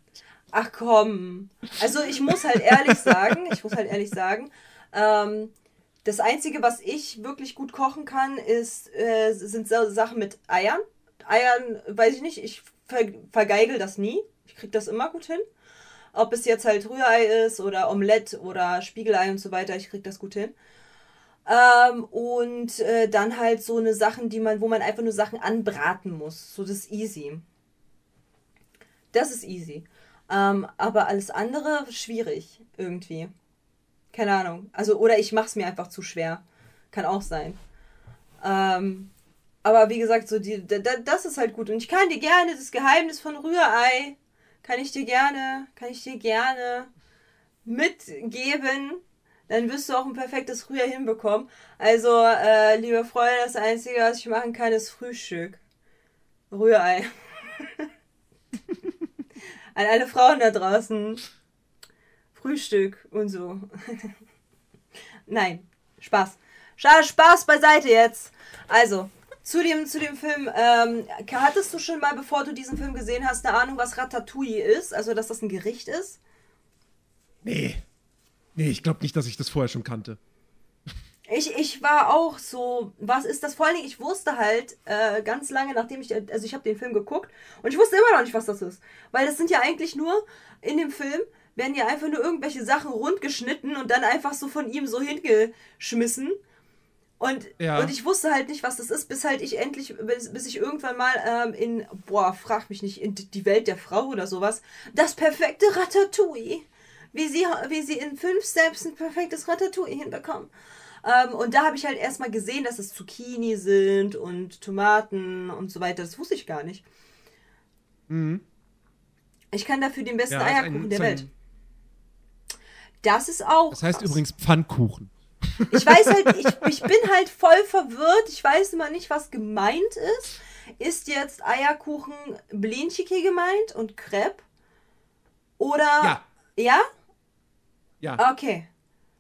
Ach komm. Also ich muss halt ehrlich sagen, ich muss halt ehrlich sagen, ähm, das Einzige, was ich wirklich gut kochen kann, ist, äh, sind so Sachen mit Eiern. Eiern, weiß ich nicht, ich ver vergeigel das nie. Ich krieg das immer gut hin. Ob es jetzt halt Rührei ist oder Omelette oder Spiegelei und so weiter, ich krieg das gut hin. Ähm, und äh, dann halt so eine Sachen, die man, wo man einfach nur Sachen anbraten muss. So das ist easy. Das ist easy. Ähm, aber alles andere schwierig irgendwie. Keine Ahnung. Also, oder ich mach's mir einfach zu schwer. Kann auch sein. Ähm, aber wie gesagt, so die, da, da- das ist halt gut. Und ich kann dir gerne das Geheimnis von Rührei, kann ich dir gerne, kann ich dir gerne mitgeben. Dann wirst du auch ein perfektes Rührei hinbekommen. Also, äh, liebe Freunde, das Einzige, was ich machen kann, ist Frühstück. Rührei. [LAUGHS] An alle Frauen da draußen. Frühstück und so. [LAUGHS] Nein, Spaß. Spaß beiseite jetzt. Also, zu dem, zu dem Film, ähm, hattest du schon mal, bevor du diesen Film gesehen hast, eine Ahnung, was Ratatouille ist? Also, dass das ein Gericht ist? Nee. Nee, ich glaube nicht, dass ich das vorher schon kannte. Ich, ich war auch so, was ist das? Vor allen Dingen, ich wusste halt äh, ganz lange, nachdem ich, also ich habe den Film geguckt und ich wusste immer noch nicht, was das ist. Weil das sind ja eigentlich nur, in dem Film werden ja einfach nur irgendwelche Sachen rundgeschnitten und dann einfach so von ihm so hingeschmissen. Und, Ja. und ich wusste halt nicht, was das ist, bis halt ich endlich, bis, bis ich irgendwann mal ähm, in, boah, frag mich nicht, in die Welt der Frau oder sowas, das perfekte Ratatouille. Wie sie, wie sie in fünf Steps ein perfektes Ratatouille hinbekommen. Ähm, und da habe ich halt erstmal gesehen, dass es Zucchini sind und Tomaten und so weiter. Das wusste ich gar nicht. Ich kann dafür den besten Mhm. Ja, ist ein- Eierkuchen der Welt. Das ist auch. Das heißt krass. übrigens Pfannkuchen. Ich weiß halt, ich, ich bin halt voll verwirrt. Ich weiß immer nicht, was gemeint ist. Ist jetzt Eierkuchen Blinchiki gemeint und Crepe? Oder. Ja. Ja? Ja, Okay.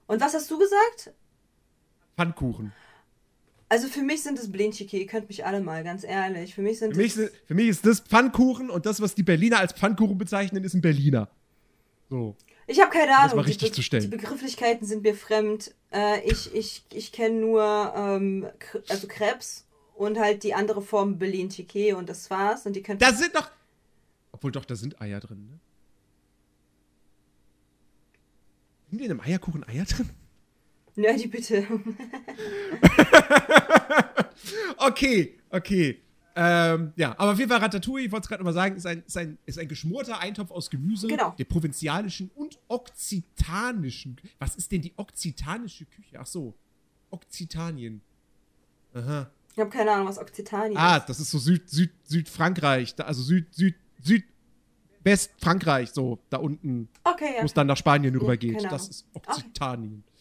Und was hast du gesagt? Pfannkuchen. Also für mich sind es Blinchiki. Ihr könnt mich alle mal, ganz ehrlich. Für mich sind Für mich, sind- für mich ist das Pfannkuchen und das, was die Berliner als Pfannkuchen bezeichnen, ist ein Berliner. So. Ich habe keine Ahnung. mal die richtig Be- zu stellen. Die Begrifflichkeiten sind mir fremd. Äh, ich ich, ich kenne nur ähm, also Krebs und halt die andere Form Blinchiki und das war's. Und die könnt Da sind doch. Obwohl doch, da sind Eier drin, ne? Sind in einem Eierkuchen Eier drin? Nerdy bitte. [LAUGHS] Okay, okay. Ähm, ja, aber auf jeden Fall Ratatouille, ich wollte es gerade nochmal sagen, ist ein, ist, ein, ist ein geschmorter Eintopf aus Gemüse Genau. der provinzialischen und okzitanischen. Was ist denn die okzitanische Küche? Ach so, Okzitanien. Aha. Ich habe keine Ahnung, was Okzitanien Ah, ist. das ist so Süd, Süd, Südfrankreich, also Süd, Süd, Süd, Westfrankreich, so da unten, Okay, wo ja. es dann nach Spanien rübergeht. keine Das ist Okzitanien. Cool.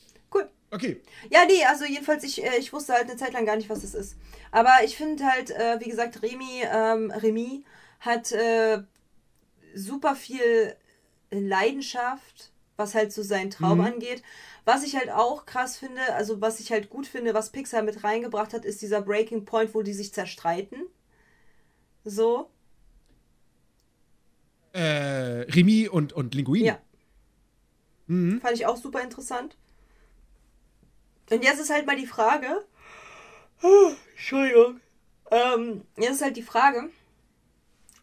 Okay. Ja, nee, also jedenfalls, ich, äh, ich wusste halt eine Zeit lang gar nicht, was das ist. Aber ich finde halt, äh, wie gesagt, Remy, ähm, Remy hat äh, super viel Leidenschaft, was halt so seinen Traum Mhm. angeht. Was ich halt auch krass finde, also was ich halt gut finde, was Pixar mit reingebracht hat, ist dieser Breaking Point, wo die sich zerstreiten. So. Äh, Remy und, und Linguini. Ja. Mhm. Fand ich auch super interessant. Und jetzt ist halt mal die Frage. Oh, Entschuldigung. Ähm, jetzt ist halt die Frage.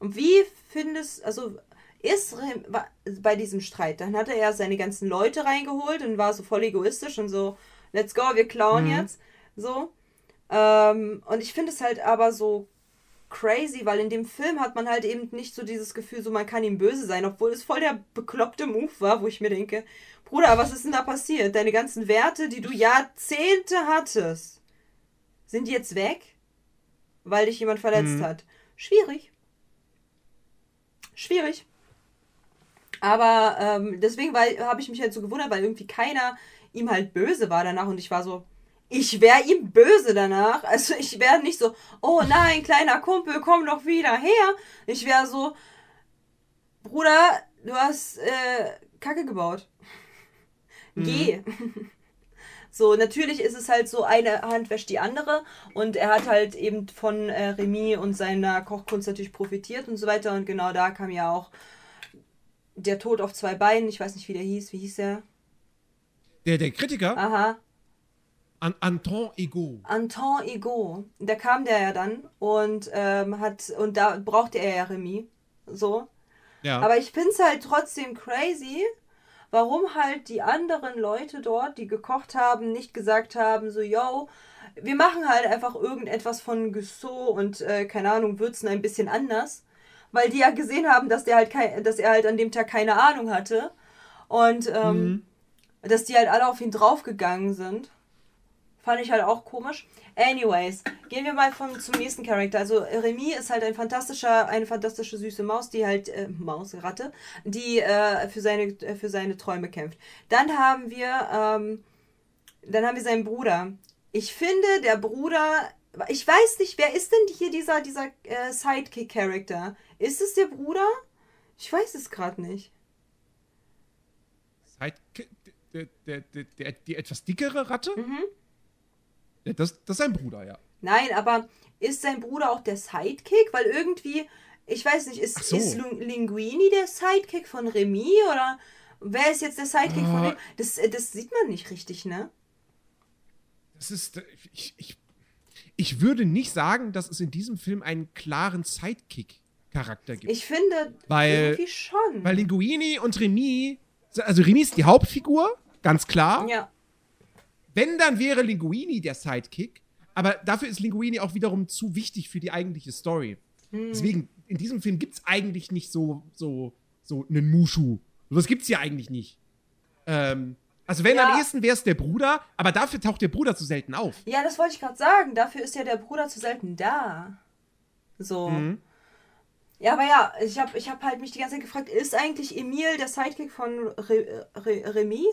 Wie findest, also ist bei diesem Streit, dann hat er ja seine ganzen Leute reingeholt und war so voll egoistisch und so, let's go, wir klauen Mhm. jetzt. So. Ähm, und ich finde es halt aber so crazy, weil in dem Film hat man halt eben nicht so dieses Gefühl, so man kann ihm böse sein, obwohl es voll der bekloppte Move war, wo ich mir denke, Bruder, was ist denn da passiert? Deine ganzen Werte, die du Jahrzehnte hattest, sind jetzt weg, weil dich jemand verletzt Mhm. hat. Schwierig. Schwierig. Aber ähm, deswegen habe ich mich halt so gewundert, weil irgendwie keiner ihm halt böse war danach und ich war so, ich wäre ihm böse danach. Also ich wäre nicht so, oh nein, kleiner Kumpel, komm doch wieder her. Ich wäre so, Bruder, du hast äh, Kacke gebaut. Geh. [LAUGHS] So, natürlich ist es halt so, eine Hand wäscht die andere und er hat halt eben von äh, Remy und seiner Kochkunst natürlich profitiert und so weiter und genau da kam ja auch der Tod auf zwei Beinen, ich weiß nicht, wie der hieß, wie hieß der? Der, der Kritiker, Aha, An Anton Ego. Anton Ego. Da kam der ja dann und ähm, hat, und da brauchte er ja Remy. So. Ja. Aber ich finde es halt trotzdem crazy, warum halt die anderen Leute dort, die gekocht haben, nicht gesagt haben, so, yo, wir machen halt einfach irgendetwas von Gusso und, äh, keine Ahnung, würzen ein bisschen anders. weil die ja gesehen haben, dass der halt kein, dass er halt an dem Tag keine Ahnung hatte. Und ähm, Mhm. dass die halt alle auf ihn draufgegangen sind. Fand ich halt auch komisch. Anyways, gehen wir mal vom, zum nächsten Charakter. Also Remy ist halt ein fantastischer, eine fantastische süße Maus, die halt, äh, Maus, Ratte, die äh, für, seine, äh, für seine Träume kämpft. Dann haben wir, ähm, dann haben wir seinen Bruder. Ich finde, der Bruder, ich weiß nicht, wer ist denn hier dieser, dieser äh, Sidekick-Charakter? Ist es der Bruder? Ich weiß es gerade nicht. Sidekick, der, der, der, der, die etwas dickere Ratte? Mhm. Ja, das, das ist sein Bruder, ja. Nein, aber ist sein Bruder auch der Sidekick? Weil irgendwie, ich weiß nicht, ist, so. ist Linguini der Sidekick von Remy oder wer ist jetzt der Sidekick von Ah. Remy? Das, das sieht man nicht richtig, ne? Das ist. äh, Ich, ich, ich würde nicht sagen, dass es in diesem Film einen klaren Sidekick-Charakter gibt. Ich finde Weil- irgendwie schon. Weil Linguini und Remy. Also Remy ist die Hauptfigur, ganz klar. ja. Wenn, dann wäre Linguini der Sidekick. Aber dafür ist Linguini auch wiederum zu wichtig für die eigentliche Story. Hm. Deswegen, in diesem Film gibt es eigentlich nicht so, so, so einen Mushu. Das gibt's ja eigentlich nicht. Ähm, also wenn Ja. am ehesten wäre es der Bruder, aber dafür taucht der Bruder zu selten auf. Ja, das wollte ich gerade sagen. Dafür ist ja der Bruder zu selten da. So. Mhm. Ja, aber ja, ich habe ich hab halt mich die ganze Zeit gefragt, ist eigentlich Emil der Sidekick von Re Re Remy?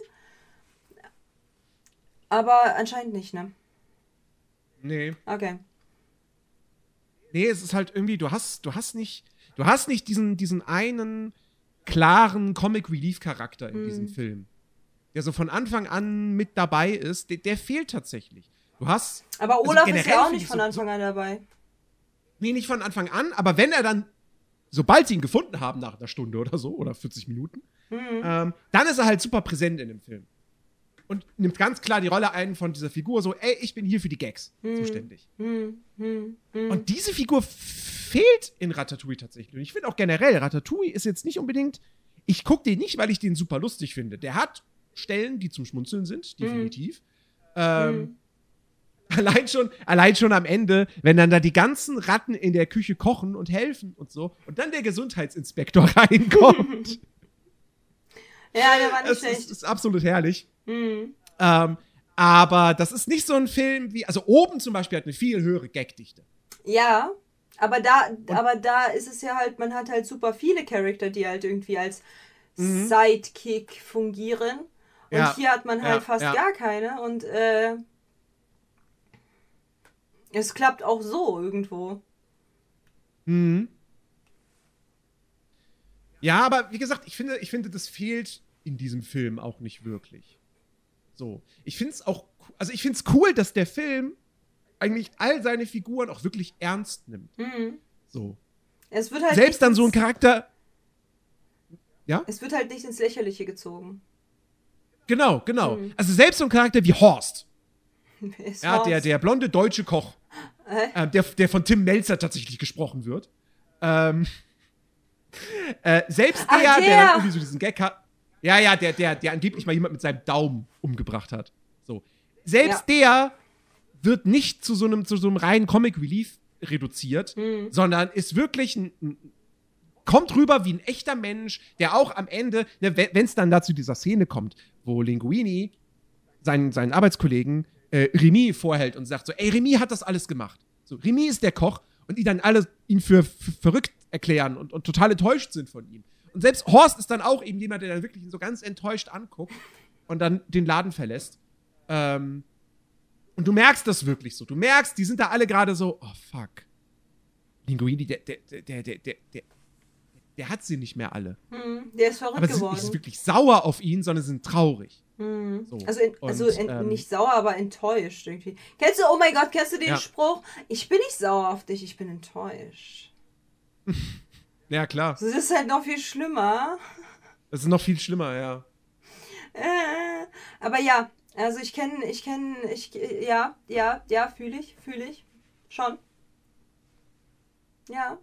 Aber anscheinend nicht, ne? Nee. Okay. Nee, es ist halt irgendwie, du hast, du hast nicht, du hast nicht diesen, diesen einen klaren Comic Relief Charakter in diesem Film. Der so von Anfang an mit dabei ist, der, der fehlt tatsächlich. Du hast. Aber Also Olaf ist generell ja auch nicht ich von so- Anfang an dabei. Nee, nicht von Anfang an, aber wenn er dann, sobald sie ihn gefunden haben nach einer Stunde oder so, oder 40 Minuten, ähm, dann ist er halt super präsent in dem Film. Und nimmt ganz klar die Rolle ein von dieser Figur, so, ey, ich bin hier für die Gags zuständig. Hm, hm, hm. Und diese Figur fehlt in Ratatouille tatsächlich. Und ich finde auch generell, Ratatouille ist jetzt nicht unbedingt. Ich gucke den nicht, weil ich den super lustig finde. Der hat Stellen, die zum Schmunzeln sind, definitiv. Ähm, allein, schon, allein schon am Ende, wenn dann da die ganzen Ratten in der Küche kochen und helfen und so, und dann der Gesundheitsinspektor [LAUGHS] reinkommt. [LAUGHS] Ja, der war nicht das ist, schlecht. ist absolut herrlich. Hm. Ähm, aber das ist nicht so ein Film wie. Also oben zum Beispiel hat eine viel höhere Gagdichte. Ja, aber da, aber da ist es ja halt, man hat halt super viele Charakter, die halt irgendwie als Sidekick fungieren. Und Mhm. Ja, hier hat man halt ja, fast ja. gar keine. Und äh, es klappt auch so irgendwo. Mhm. Ja, aber wie gesagt, ich finde, ich finde, das fehlt in diesem Film auch nicht wirklich. So. Ich finde es auch, also ich finde es cool, dass der Film eigentlich all seine Figuren auch wirklich ernst nimmt. Mhm. So. Es wird halt Selbst dann so ein Charakter. Ja? Es wird halt nicht ins Lächerliche gezogen. Genau, genau. Mhm. Also selbst so ein Charakter wie Horst. [LAUGHS] Es Ja, der, war's. der blonde deutsche Koch. Ähm, der, der von Tim Melzer tatsächlich gesprochen wird. Ähm, [LAUGHS] äh, selbst Ach, der, der, der! dann irgendwie so diesen Gag hat. Ja, ja, der, der, der angeblich mal jemand mit seinem Daumen umgebracht hat. So. Selbst der wird nicht zu so einem, zu so einem reinen Comic Relief reduziert, Mhm. sondern ist wirklich ein, ein kommt rüber wie ein echter Mensch, der auch am Ende, ne, wenn es dann dazu dieser Szene kommt, wo Linguini seinen, seinen Arbeitskollegen äh, Remy vorhält und sagt so, ey, Remy hat das alles gemacht. So, Remy ist der Koch und die dann alle ihn für, für verrückt erklären und, und total enttäuscht sind von ihm. Und selbst Horst ist dann auch eben jemand, der dann wirklich so ganz enttäuscht anguckt und dann den Laden verlässt. Ähm, und du merkst das wirklich so. Du merkst, die sind da alle gerade so, oh fuck. Linguini, der, der, der, der, der, der, der hat sie nicht mehr alle. Hm, der ist verrückt aber sie sind geworden. nicht wirklich sauer auf ihn, sondern sind traurig. Hm. So. Also, in, also und, in, ähm, nicht sauer, aber enttäuscht irgendwie. Kennst du, oh mein Gott, kennst du den ja. Spruch? Ich bin nicht sauer auf dich, ich bin enttäuscht. [LAUGHS] Ja, klar. Das ist halt noch viel schlimmer. Das ist noch viel schlimmer, ja. Äh, aber ja, also ich kenne, ich kenne, ich, ja, ja, ja, fühle ich, fühle ich. Schon. Ja.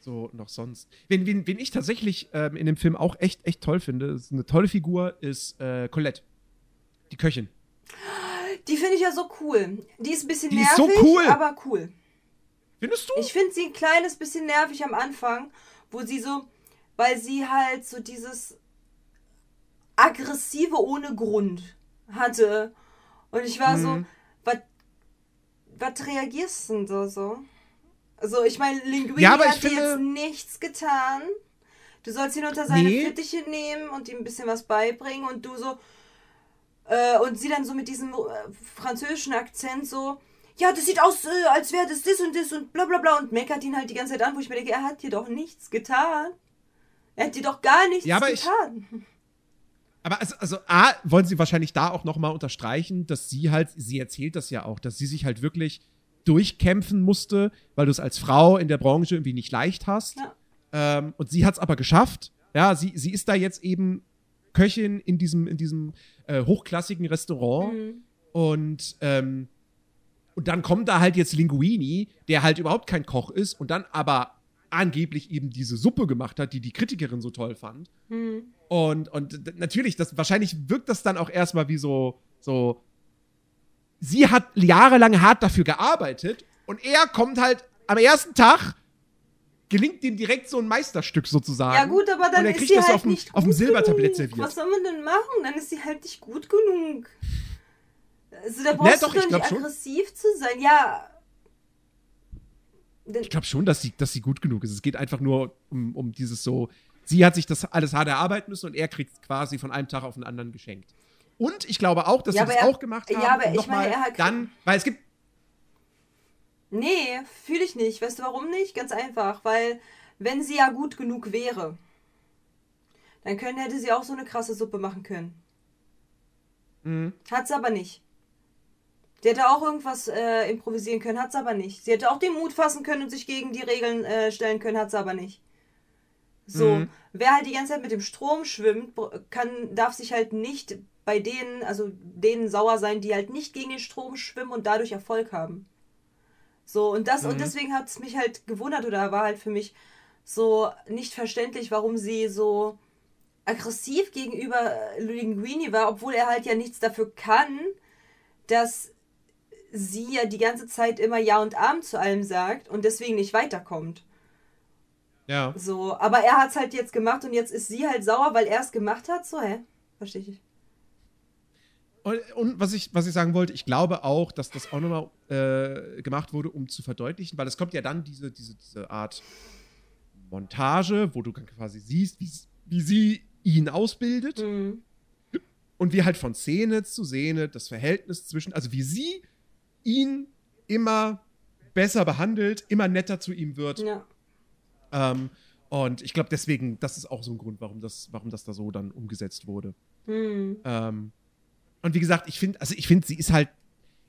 So noch sonst. Wen, wen, wen ich tatsächlich ähm, in dem Film auch echt, echt toll finde, ist eine tolle Figur, ist äh, Colette. Die Köchin. Die finde ich ja so cool. Die ist ein bisschen Die nervig, so cool. aber cool. Findest du? Ich finde sie ein kleines bisschen nervig am Anfang, wo sie so, weil sie halt so dieses aggressive ohne Grund hatte. Und ich war so, Mhm. was was reagierst du denn da so? Also ich meine, Linguini Ja, hat dir finde- jetzt nichts getan. Du sollst ihn unter seine Nee. Fittiche nehmen und ihm ein bisschen was beibringen und du so äh, und sie dann so mit diesem äh, französischen Akzent so ja, das sieht aus, äh, als wäre das das und das und bla bla bla und meckert ihn halt die ganze Zeit an, wo ich mir denke, er hat dir doch nichts getan. Er hat dir doch gar nichts Ja, aber ich- getan. Aber also, also A, wollen sie wahrscheinlich da auch nochmal unterstreichen, dass sie halt, sie erzählt das ja auch, dass sie sich halt wirklich durchkämpfen musste, weil du es als Frau in der Branche irgendwie nicht leicht hast. Ja. Ähm, und sie hat es aber geschafft. Ja, sie, sie ist da jetzt eben Köchin in diesem, in diesem äh, hochklassigen Restaurant. Mhm. Und, ähm, und dann kommt da halt jetzt Linguini, der halt überhaupt kein Koch ist und dann aber angeblich eben diese Suppe gemacht hat, die die Kritikerin so toll fand. Mhm. Und, und natürlich, das, wahrscheinlich wirkt das dann auch erstmal wie so, so. Sie hat jahrelang hart dafür gearbeitet und er kommt halt am ersten Tag, gelingt ihm direkt so ein Meisterstück sozusagen. Ja gut, aber dann Und er ist kriegt sie das halt auf dem- nicht auf dem gut Silbertablett serviert. Was soll man denn machen? Dann ist sie halt nicht gut genug. Also da brauchst doch, du doch nicht schon. aggressiv zu sein. Ja. Ich glaube schon, dass sie, dass sie gut genug ist. Es geht einfach nur um, um dieses so. Sie hat sich das alles hart erarbeiten müssen und er kriegt quasi von einem Tag auf den anderen geschenkt. Und ich glaube auch, dass Ja, sie das aber er- auch gemacht ja, haben. aber um ich meine, er hat- dann, weil es gibt Nee, fühle ich nicht. Weißt du warum nicht? Ganz einfach. Weil, wenn sie ja gut genug wäre, dann können, hätte sie auch so eine krasse Suppe machen können. Mhm. Hat sie aber nicht. Sie hätte auch irgendwas äh, improvisieren können, hat sie aber nicht. Sie hätte auch den Mut fassen können und sich gegen die Regeln äh, stellen können, hat sie aber nicht. So, Mhm. wer halt die ganze Zeit mit dem Strom schwimmt, kann, darf sich halt nicht bei denen, also denen sauer sein, die halt nicht gegen den Strom schwimmen und dadurch Erfolg haben. So, und das, und Mhm. deswegen hat es mich halt gewundert oder war halt für mich so nicht verständlich, warum sie so aggressiv gegenüber Linguini war, obwohl er halt ja nichts dafür kann, dass sie ja die ganze Zeit immer Ja und Arm zu allem sagt und deswegen nicht weiterkommt. Ja. So, aber er hat es halt jetzt gemacht und jetzt ist sie halt sauer, weil er es gemacht hat. So, hä? Verstehe ich. Und, und was, ich, was ich sagen wollte, ich glaube auch, dass das auch nochmal äh, gemacht wurde, um zu verdeutlichen, weil es kommt ja dann diese, diese, diese Art Montage, wo du quasi siehst, wie, wie sie ihn ausbildet Mhm. und wie halt von Szene zu Szene das Verhältnis zwischen, also wie sie ihn immer besser behandelt, immer netter zu ihm wird. Ja. Ähm, und ich glaube deswegen, das ist auch so ein Grund, warum das, warum das da so dann umgesetzt wurde. Mhm. Ähm, und wie gesagt, ich finde, also ich finde, sie ist halt,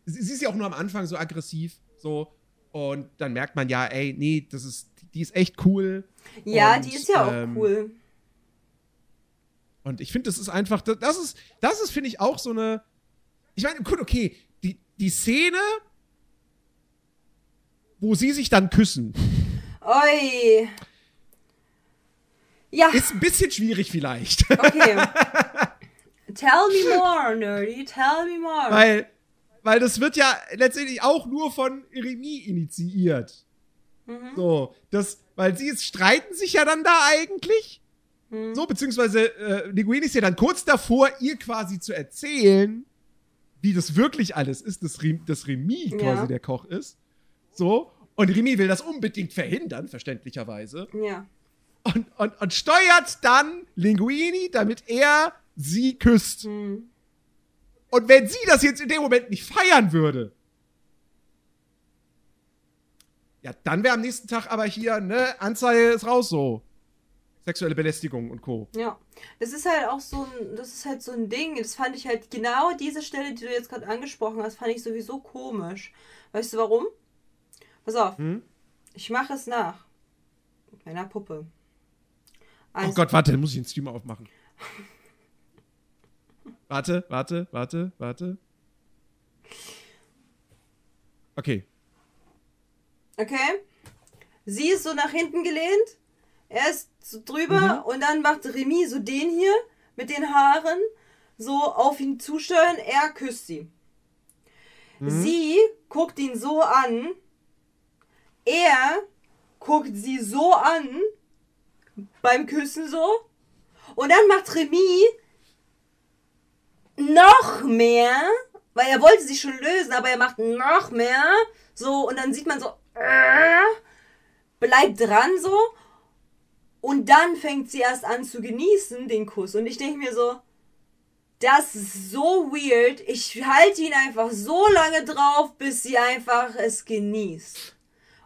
sie, sie ist ja auch nur am Anfang so aggressiv, so. Und dann merkt man ja, ey, nee, das ist, die ist echt cool. Ja, Und, die ist ja auch ähm, cool. Und ich finde, das ist einfach, das das ist, das ist, finde ich, auch so eine. Ich meine, gut, okay, die, Szene, wo sie sich dann küssen, Oi. Ja, ist ein bisschen schwierig vielleicht. okay. [LAUGHS] tell me more, Nerdy. Tell me more. weil, weil das wird ja letztendlich auch nur von Remy initiiert. Mhm. So, das, weil sie streiten sich ja dann da eigentlich. Mhm. So, beziehungsweise äh, Linguini ist ja dann kurz davor, ihr quasi zu erzählen, wie das wirklich alles ist, dass, Rem, dass Remy Ja. quasi der Koch ist. So, und Remy will das unbedingt verhindern, verständlicherweise. Ja. Und, und, und steuert dann Linguini, damit er sie küsst. Mhm. Und wenn sie das jetzt in dem Moment nicht feiern würde, ja, dann wäre am nächsten Tag aber hier, ne, Anzeige ist raus so. Sexuelle Belästigung und Co. Ja, das ist halt auch so ein, das ist halt so ein Ding. Das fand ich halt genau diese Stelle, die du jetzt gerade angesprochen hast, fand ich sowieso komisch. Weißt du warum? Pass auf, Hm? ich mache es nach. Mit meiner Puppe. Also, Oh Gott, warte, dann muss ich den Stream aufmachen. [LAUGHS] warte, warte, warte, warte. Okay. Okay. Sie ist so nach hinten gelehnt. Er ist so drüber und dann macht Remy so den hier mit den Haaren so auf ihn zusteuern. Er küsst sie. Sie guckt ihn so an. Er guckt sie so an. beim Küssen so. Und dann macht Remy noch mehr, weil er wollte sich schon lösen, aber er macht noch mehr. So, und dann sieht man so, äh, bleibt dran so. Und dann fängt sie erst an zu genießen, den Kuss. Und ich denke mir so, das ist so weird. Ich halte ihn einfach so lange drauf, bis sie einfach es genießt.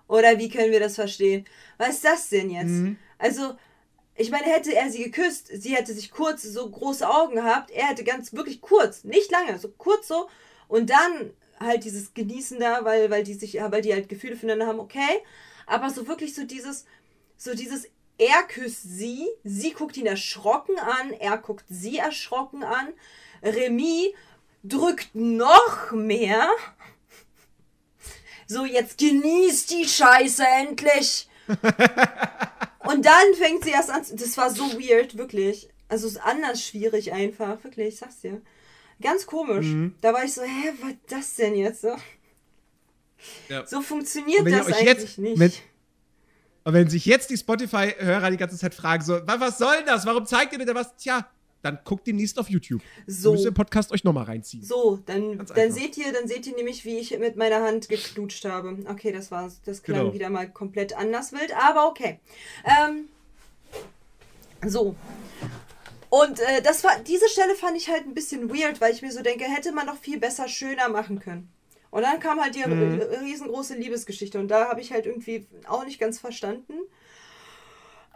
Oder wie können wir das verstehen? Was ist das denn jetzt? Also, ich meine, hätte er sie geküsst, sie hätte sich kurz so große Augen gehabt, er hätte ganz wirklich kurz, nicht lange, so kurz so und dann halt dieses Genießen da, weil, weil die sich, weil die halt Gefühle füreinander haben, okay. Aber so wirklich so dieses, so dieses, er küsst sie, sie guckt ihn erschrocken an, er guckt sie erschrocken an, Remy drückt noch mehr. So, jetzt genießt die Scheiße endlich. [LAUGHS] Und dann fängt sie erst an. Das war so weird, wirklich. Also es ist anders schwierig einfach, wirklich, ich sag's dir. Ganz komisch. Mhm. Da war ich so, hä, was das denn jetzt? So, Ja. so funktioniert das eigentlich jetzt- nicht. wenn- Und wenn sich jetzt die Spotify-Hörer die ganze Zeit fragen, so, "Wa- was soll das? Warum zeigt ihr mir da was? Tja, dann guckt demnächst auf YouTube. So. Müsst ihr den Podcast euch nochmal reinziehen. So, dann, dann seht ihr, dann seht ihr nämlich, wie ich mit meiner Hand geknutscht habe. Okay, das war's. Das klang Genau. wieder mal komplett anders wild, aber okay. Ähm, so. Und äh, das war, diese Stelle fand ich halt ein bisschen weird, weil ich mir so denke, hätte man noch viel besser, schöner machen können. Und dann kam halt die Mhm. riesengroße Liebesgeschichte und da habe ich halt irgendwie auch nicht ganz verstanden.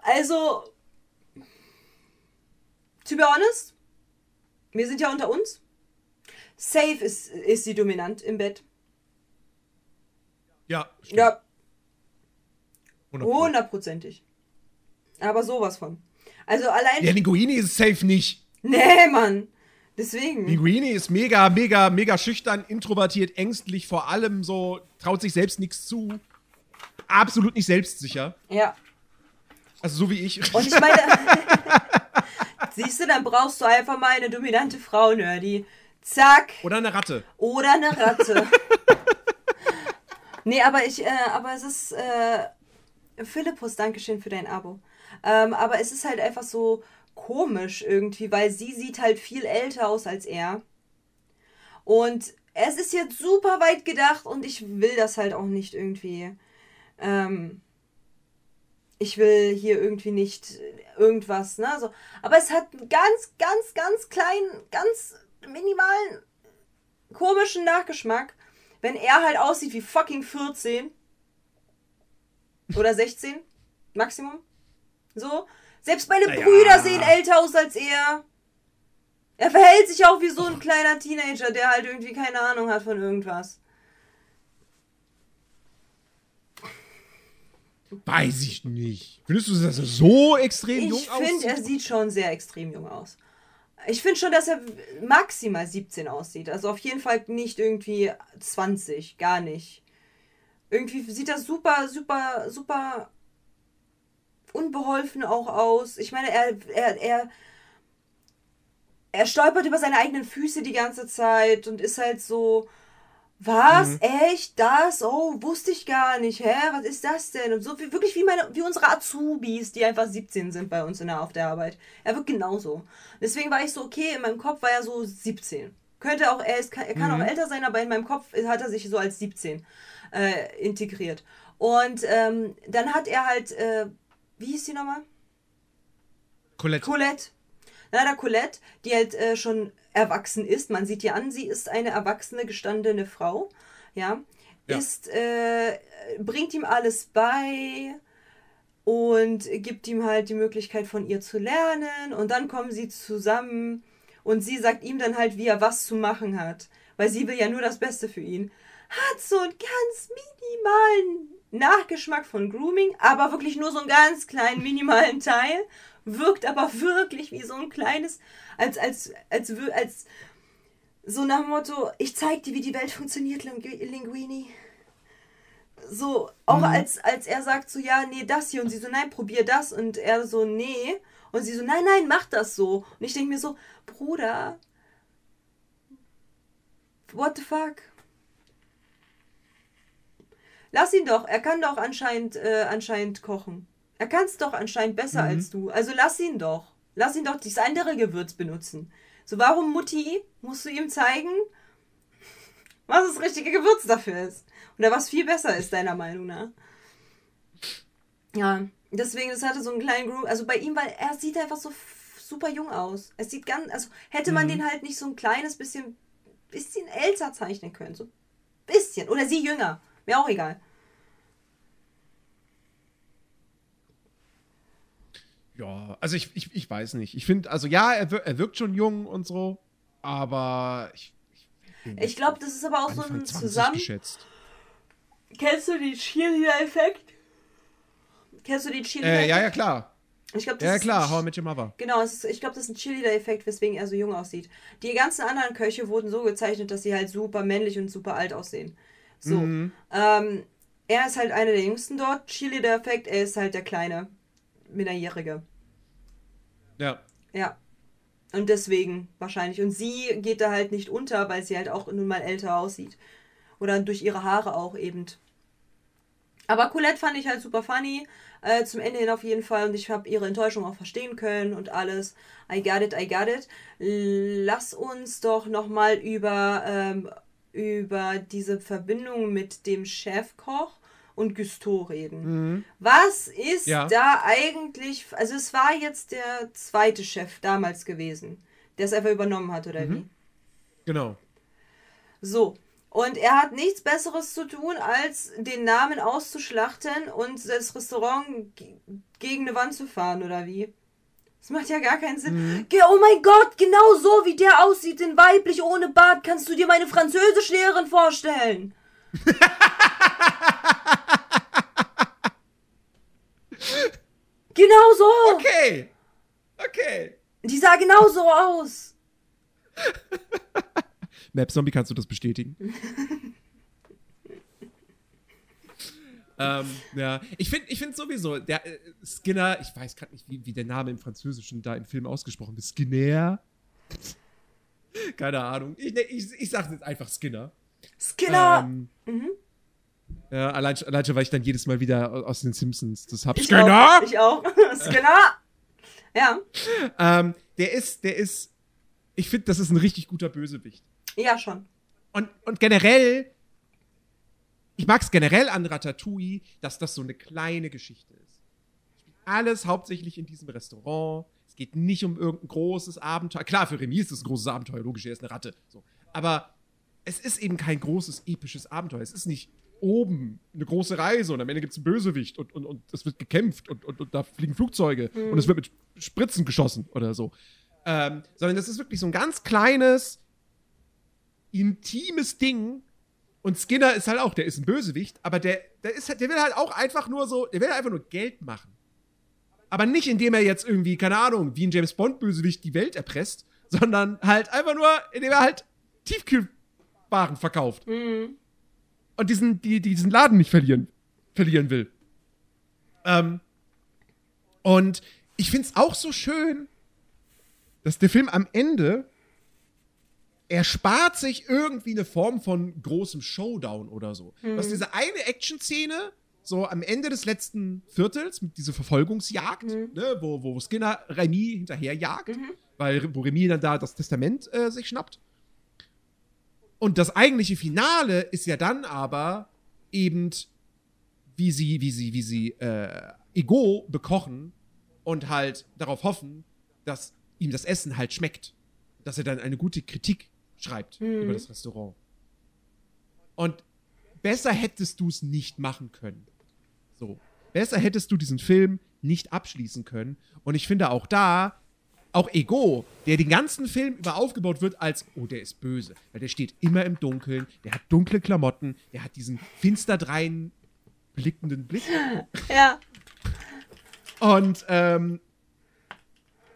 Also, to be honest, wir sind ja unter uns. Safe ist, ist sie dominant im Bett. Ja, stimmt. Ja, 100%. hundertprozentig. Aber sowas von. Also allein. Ja, Linguini ist safe nicht. nee, Mann. Deswegen. Linguini ist mega, mega, mega schüchtern, introvertiert, ängstlich, vor allem so, traut sich selbst nichts zu. Absolut nicht selbstsicher. Ja. Also so wie ich. Und ich meine. [LAUGHS] Siehst du, dann brauchst du einfach mal eine dominante Frau, Nerdy. Zack. Oder eine Ratte. Oder eine Ratte. [LAUGHS] nee, aber ich, äh, aber es ist, äh, Philippus, Dankeschön für dein Abo. Ähm, aber es ist halt einfach so komisch irgendwie, weil sie sieht halt viel älter aus als er. Und es ist jetzt super weit gedacht und ich will das halt auch nicht irgendwie. Ähm, ich will hier irgendwie nicht irgendwas, ne? So. Aber es hat einen ganz, ganz, ganz kleinen, ganz minimalen komischen Nachgeschmack, wenn er halt aussieht wie fucking 14 oder 16 Maximum. So. Selbst meine Naja. Brüder sehen älter aus als er. Er verhält sich auch wie so ein kleiner Teenager, der halt irgendwie keine Ahnung hat von irgendwas. Weiß ich nicht. Findest du, dass er so extrem jung Ich finde, er aussieht? sieht schon sehr extrem jung aus. Ich finde schon, dass er maximal 17 aussieht. Also auf jeden Fall nicht irgendwie 20, gar nicht. Irgendwie sieht er super, super, super unbeholfen auch aus. Ich meine, er, er, er, er stolpert über seine eigenen Füße die ganze Zeit und ist halt so, was? Echt? Das? Oh, wusste ich gar nicht. Hä? Was ist das denn? Und so wie, wirklich wie meine, wie unsere Azubis, die einfach 17 sind bei uns in der, auf der Arbeit. Er wird genauso. Deswegen war ich so, okay, in meinem Kopf war er so 17. Könnte auch, er, ist, er kann auch älter sein, aber in meinem Kopf hat er sich so als 17 äh, integriert. Und ähm, dann hat er halt, äh, wie hieß die nochmal? Colette. Colette. Leider Colette, die halt äh, schon erwachsen ist. Man sieht ihr an, sie ist eine erwachsene, gestandene Frau. Ja. Ja. Ist, äh, bringt ihm alles bei und gibt ihm halt die Möglichkeit von ihr zu lernen. Und dann kommen sie zusammen und sie sagt ihm dann halt, wie er was zu machen hat. Weil sie will ja nur das Beste für ihn. Hat so einen ganz minimalen Nachgeschmack von Grooming, aber wirklich nur so einen ganz kleinen, minimalen Teil. Wirkt aber wirklich wie so ein kleines, als, als, als, wür- als so nach dem Motto, ich zeig dir, wie die Welt funktioniert, Lingu- Linguini. So, auch als, als er sagt so, ja, nee, das hier. Und sie so, nein, probier das. Und er so, nee. Und sie so, nein, nein, mach das so. Und ich denke mir so, Bruder, what the fuck? Lass ihn doch, er kann doch anscheinend, äh, anscheinend kochen. Er kann es doch anscheinend besser als du. Also lass ihn doch. Lass ihn doch dieses andere Gewürz benutzen. So, warum, Mutti, musst du ihm zeigen, was das richtige Gewürz dafür ist? Oder was viel besser ist, deiner Meinung nach? Ja, deswegen, das hatte so einen kleinen Groove. Also bei ihm, weil er sieht einfach so super jung aus. Es sieht ganz, also hätte man den halt nicht so ein kleines bisschen, bisschen älter zeichnen können. So ein bisschen. Oder sie jünger. Mir auch egal. Ja, also ich, ich, ich weiß nicht. Ich finde, also ja, er, wir, er wirkt schon jung und so, aber ich. Ich, Ich glaube, das ist aber auch so ein 20 Zusammen. geschätzt. Kennst du den Cheerleader-Effekt? Kennst du den Cheerleader-Effekt? Äh, ja, ja, klar. Ich glaube, das Ja, klar, How I Met Your Mother. Genau, ist, ich glaube, das ist ein Cheerleader-Effekt, weswegen er so jung aussieht. Die ganzen anderen Köche wurden so gezeichnet, dass sie halt super männlich und super alt aussehen. So. Mhm. Ähm, er ist halt einer der jüngsten dort. Cheerleader-Effekt, er ist halt der kleine Minderjährige. Ja. Ja. Und deswegen wahrscheinlich. Und sie geht da halt nicht unter, weil sie halt auch nun mal älter aussieht. Oder durch ihre Haare auch eben. Aber Colette fand ich halt super funny. Äh, zum Ende hin auf jeden Fall. Und ich habe ihre Enttäuschung auch verstehen können und alles. I got it, I got it. Lass uns doch nochmal über, ähm, über diese Verbindung mit dem Chefkoch und Gusteau reden. Was ist Ja. da eigentlich? Also es war jetzt der zweite Chef damals gewesen, der es einfach übernommen hat, oder wie? Genau. So. Und er hat nichts Besseres zu tun, als den Namen auszuschlachten und das Restaurant ge- gegen eine Wand zu fahren, oder wie? Das macht ja gar keinen Sinn. Ge- Oh mein Gott, genau so wie der aussieht, in weiblich ohne Bart, kannst du dir meine Französischlehrerin vorstellen. [LAUGHS] genau so. Okay. Okay. Die sah genau so aus. [LAUGHS] Map Zombie, kannst du das bestätigen? [LAUGHS] ähm, ja, ich finde ich find sowieso, der äh, Skinner, ich weiß gerade nicht, wie, wie der Name im Französischen da im Film ausgesprochen wird. Skinner? [LAUGHS] Keine Ahnung. Ich, ne, ich, ich sage jetzt einfach Skinner. Skinner. Ähm, Ja, allein, schon- allein schon, weil ich dann jedes Mal wieder aus den Simpsons das hab. ich Skinner! Auch, ich auch. [LAUGHS] Skinner. Ja. Ähm, der ist, der ist, ich finde, das ist ein richtig guter Bösewicht. Ja, schon. Und, und generell, ich mag es generell an Ratatouille, dass das so eine kleine Geschichte ist. Alles hauptsächlich in diesem Restaurant. Es geht nicht um irgendein großes Abenteuer. Klar, für Remy ist es ein großes Abenteuer, logisch, er ist eine Ratte. So. Aber es ist eben kein großes, episches Abenteuer. Es ist nicht oben eine große Reise und am Ende gibt es einen Bösewicht und, und, und es wird gekämpft und, und, und da fliegen Flugzeuge und es wird mit Spritzen geschossen oder so. Ähm, sondern das ist wirklich so ein ganz kleines, intimes Ding. Und Skinner ist halt auch, der ist ein Bösewicht, aber der, der, ist, halt- der will halt auch einfach nur so, der will einfach nur Geld machen. Aber nicht, indem er jetzt irgendwie, keine Ahnung, wie ein James Bond-Bösewicht die Welt erpresst, sondern halt einfach nur, indem er halt Tiefkühlwaren verkauft. Und diesen, die, diesen Laden nicht verlieren, verlieren will. Ähm, und ich finde es auch so schön, dass der Film am Ende er spart sich irgendwie eine Form von großem Showdown oder so. Was diese eine Action-Szene, so am Ende des letzten Viertels, mit dieser Verfolgungsjagd, ne, wo, wo Skinner Remy hinterherjagt, weil wo Remy dann da das Testament äh, sich schnappt. Und das eigentliche Finale ist ja dann aber eben, wie sie, wie sie, wie sie äh, Ego bekochen und halt darauf hoffen, dass ihm das Essen halt schmeckt. Dass er dann eine gute Kritik schreibt über das Restaurant. Und besser hättest du es nicht machen können. So. Besser hättest du diesen Film nicht abschließen können. Und ich finde auch da, auch Ego, der den ganzen Film über aufgebaut wird als, oh, der ist böse. Weil der steht immer im Dunkeln, der hat dunkle Klamotten, der hat diesen finster drein blickenden Blick. [LAUGHS] Ja. Und, ähm,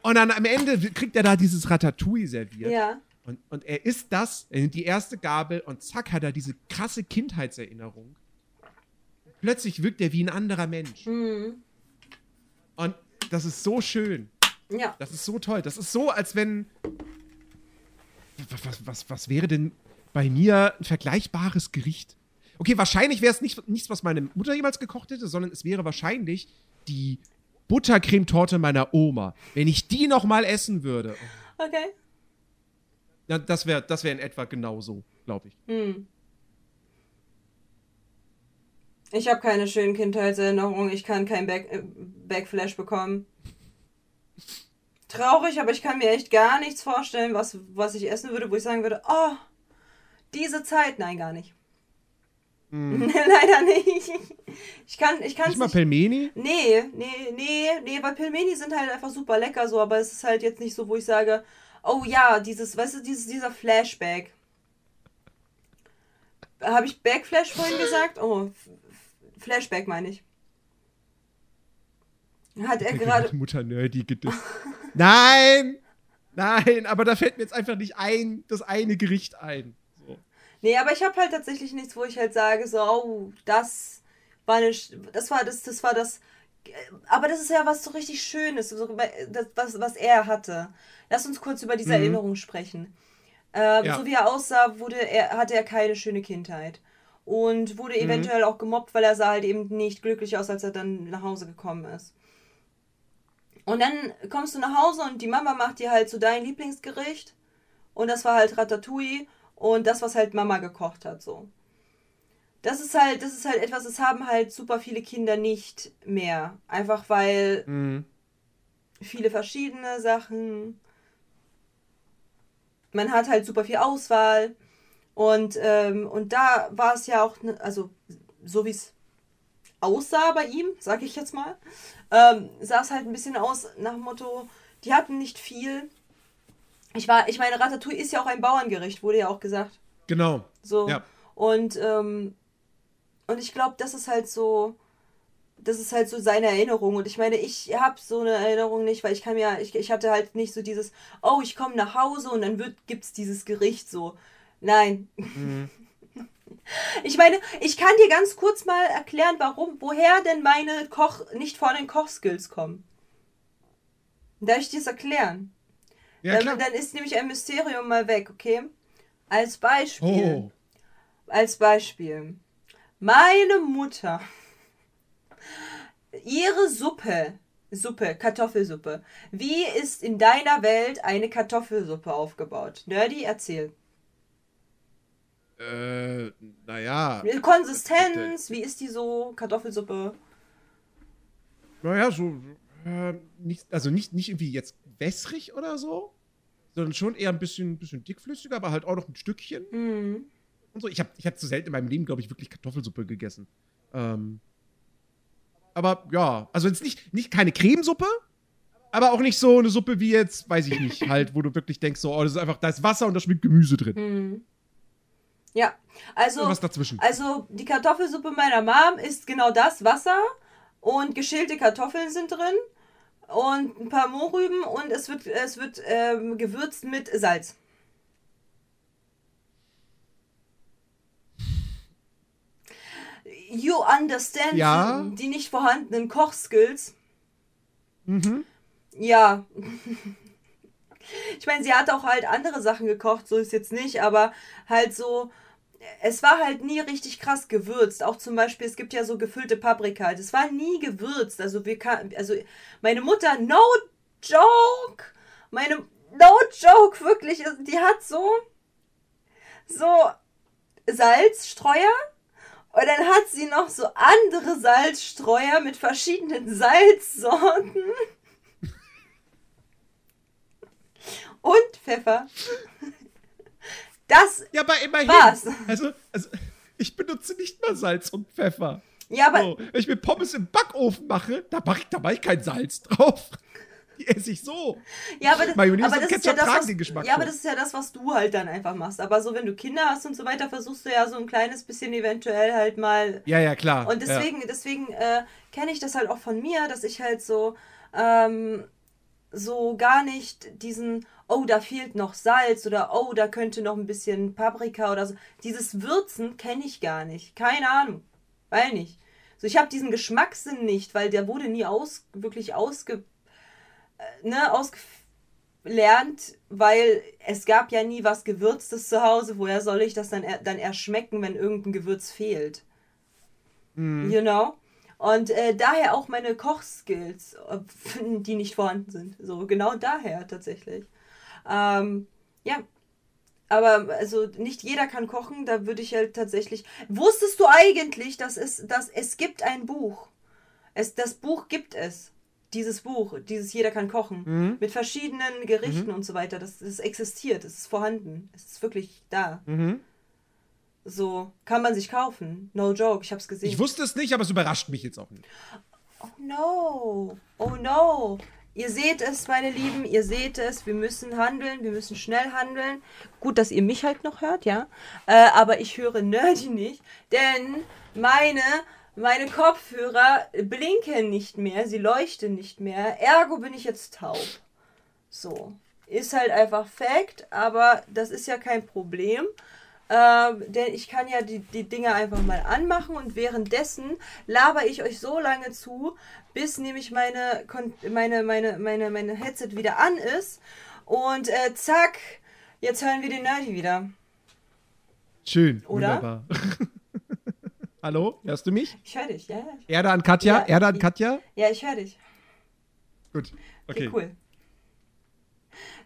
und dann am Ende kriegt er da dieses Ratatouille serviert. Ja. Und, und er isst das, er nimmt die erste Gabel und zack hat er diese krasse Kindheitserinnerung. Plötzlich wirkt er wie ein anderer Mensch. Mhm. Und das ist so schön. Ja. Das ist so toll. Das ist so, als wenn. Was, was, was, was wäre denn bei mir ein vergleichbares Gericht? Okay, wahrscheinlich wäre es nicht, nichts, was meine Mutter jemals gekocht hätte, sondern es wäre wahrscheinlich die Buttercremetorte meiner Oma. Wenn ich die noch mal essen würde, Okay. Ja, das wäre das wär in etwa genauso, glaube ich. Hm. Ich habe keine schönen Kindheitserinnerungen. Ich kann kein Back äh, Backflash bekommen. Traurig, aber ich kann mir echt gar nichts vorstellen, was, was ich essen würde, wo ich sagen würde, oh, diese Zeit. Nein, gar nicht. [LAUGHS] Leider nicht. Ich kann, ich Nicht mal Pelmeni? Nee, nee, nee, nee, weil Pilmeni sind halt einfach super lecker so, aber es ist halt jetzt nicht so, wo ich sage, oh ja, dieses, weißt du, dieses, dieser Flashback. Habe ich Backflash vorhin gesagt? Oh, Flashback meine ich. Hat er gerade. Mutter Nerdy gedisst. [LAUGHS] Nein! Nein, aber da fällt mir jetzt einfach nicht ein, das eine Gericht ein. So. Nee, aber ich habe halt tatsächlich nichts, wo ich halt sage, so, oh, das war eine, Sch- das war das, das war das. Aber das ist ja was so richtig Schönes, so, das, was, was er hatte. Lass uns kurz über diese Mhm. Erinnerung sprechen. Ähm, Ja. So wie er aussah, wurde er, hatte er keine schöne Kindheit. Und Mhm. wurde eventuell auch gemobbt, weil er sah halt eben nicht glücklich aus, als er dann nach Hause gekommen ist. Und dann kommst du nach Hause und die Mama macht dir halt so dein Lieblingsgericht. Und das war halt Ratatouille und das, was halt Mama gekocht hat, so. Das ist halt, das ist halt etwas, das haben halt super viele Kinder nicht mehr. Einfach weil Mhm. viele verschiedene Sachen. Man hat halt super viel Auswahl. Und, ähm, und da war es ja auch, ne, also so wie es aussah bei ihm, sag ich jetzt mal, ähm, sah es halt ein bisschen aus nach dem Motto, die hatten nicht viel. Ich war, ich meine, Ratatouille ist ja auch ein Bauerngericht, wurde ja auch gesagt. Genau. So. Ja. Und, ähm, und ich glaube, das ist halt so, das ist halt so seine Erinnerung. Und ich meine, ich habe so eine Erinnerung nicht, weil ich kann mir, ich, ich hatte halt nicht so dieses, oh, ich komme nach Hause und dann wird, gibt's dieses Gericht so. Nein. [LAUGHS] Ich meine, ich kann dir ganz kurz mal erklären, warum, woher denn meine Koch, nicht vorhandenen Kochskills kommen. Darf ich dir das erklären? Ja, dann, dann ist nämlich ein Mysterium mal weg, okay? Als Beispiel Oh. als Beispiel. Meine Mutter. Ihre Suppe. Suppe, Kartoffelsuppe. Wie ist in deiner Welt eine Kartoffelsuppe aufgebaut? Nerdy, erzähl. Äh, naja. Konsistenz, wie ist die so? Kartoffelsuppe. Naja, so. Äh, nicht, also nicht, nicht irgendwie jetzt wässrig oder so, sondern schon eher ein bisschen, bisschen dickflüssiger, aber halt auch noch ein Stückchen. Mhm. und so. Ich habe ich hab zu selten in meinem Leben, glaube ich, wirklich Kartoffelsuppe gegessen. Ähm, aber ja, also jetzt nicht, nicht keine Cremesuppe, aber auch nicht so eine Suppe wie jetzt, weiß ich nicht, halt, wo du wirklich denkst, so, oh, das ist einfach, da ist Wasser und da schmeckt Gemüse drin. Mhm. Ja, also, also die Kartoffelsuppe meiner Mom ist genau das, Wasser und geschälte Kartoffeln sind drin und ein paar Mohrrüben und es wird, es wird ähm, gewürzt mit Salz. You understand Ja. die nicht vorhandenen Kochskills. Mhm. Ja. [LAUGHS] Ich meine, sie hat auch halt andere Sachen gekocht, so ist jetzt nicht, aber halt so, es war halt nie richtig krass gewürzt. Auch zum Beispiel, es gibt ja so gefüllte Paprika. Das war nie gewürzt. Also wir kann, also meine Mutter, no joke, meine, no joke, wirklich, die hat so, so Salzstreuer und dann hat sie noch so andere Salzstreuer mit verschiedenen Salzsorten. Und Pfeffer. Das, Ja, aber immerhin. Was? Also, also, ich benutze nicht mal Salz und Pfeffer. ja, aber, So, wenn ich mir Pommes im Backofen mache, da mache ich, da mach ich kein Salz drauf. Die esse ich so. ja, aber, das, Mayonnaise aber das ist Ketchup ja das, was, den Geschmack ja, aber das ist ja das, was du halt dann einfach machst. Aber so, wenn du Kinder hast und so weiter, versuchst du ja so ein kleines bisschen eventuell halt mal Ja, ja, klar. Und deswegen, deswegen äh, kenne ich das halt auch von mir, dass ich halt so, ähm, so gar nicht diesen, oh, da fehlt noch Salz oder oh, da könnte noch ein bisschen Paprika oder so. Dieses Würzen kenne ich gar nicht. Keine Ahnung. Weil nicht. So, ich habe diesen Geschmackssinn nicht, weil der wurde nie aus, wirklich ausge, äh, ne, ausgelernt, weil es gab ja nie was Gewürztes zu Hause. Woher soll ich das dann, er, dann erst schmecken, wenn irgendein Gewürz fehlt? Mhm. You know? Und äh, daher auch meine Kochskills, äh, [LAUGHS] die nicht vorhanden sind. So, genau daher tatsächlich. Ähm, ja. Aber also nicht jeder kann kochen, da würde ich halt tatsächlich. Wusstest du eigentlich, dass es, dass es gibt ein Buch? Es, das Buch gibt es. Dieses Buch, dieses Jeder kann kochen. Mhm. Mit verschiedenen Gerichten und so weiter. Das, das existiert, es ist vorhanden. Es ist wirklich da. Mhm. So, kann man sich kaufen. No joke, ich hab's gesehen. Ich wusste es nicht, aber es überrascht mich jetzt auch nicht. Oh no. Oh no. Ihr seht es, meine Lieben, ihr seht es. Wir müssen handeln, wir müssen schnell handeln. Gut, dass ihr mich halt noch hört, ja. Äh, aber ich höre Nerdy nicht, denn meine, meine Kopfhörer blinken nicht mehr, sie leuchten nicht mehr. Ergo bin ich jetzt taub. So. Ist halt einfach Fact, aber das ist ja kein Problem. Ähm, denn ich kann ja die, die Dinge einfach mal anmachen und währenddessen laber ich euch so lange zu, bis nämlich meine, meine, meine, meine, meine Headset wieder an ist. Und äh, zack, jetzt hören wir den Nerdy wieder. Schön. Oder? Wunderbar. [LAUGHS] Hallo? Hörst du mich? Ich höre dich, ja, ja. Erde an Katja? Ja, Erde an ich- Katja? Ja, ich höre dich. Gut. Okay, Okay. cool.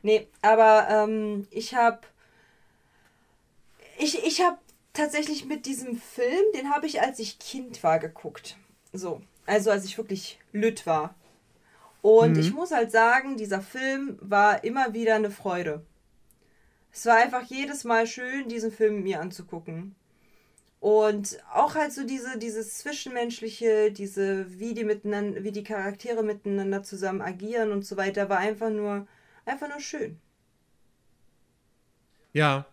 Nee, aber ähm, ich habe ich, ich habe tatsächlich mit diesem Film, den habe ich, als ich Kind war, geguckt. So, also als ich wirklich lütt war. Und Mhm. ich muss halt sagen, dieser Film war immer wieder eine Freude. Es war einfach jedes Mal schön, diesen Film mir anzugucken. Und auch halt so diese, dieses Zwischenmenschliche, diese, wie die miteinander, wie die Charaktere miteinander zusammen agieren und so weiter, war einfach nur, einfach nur schön. Ja.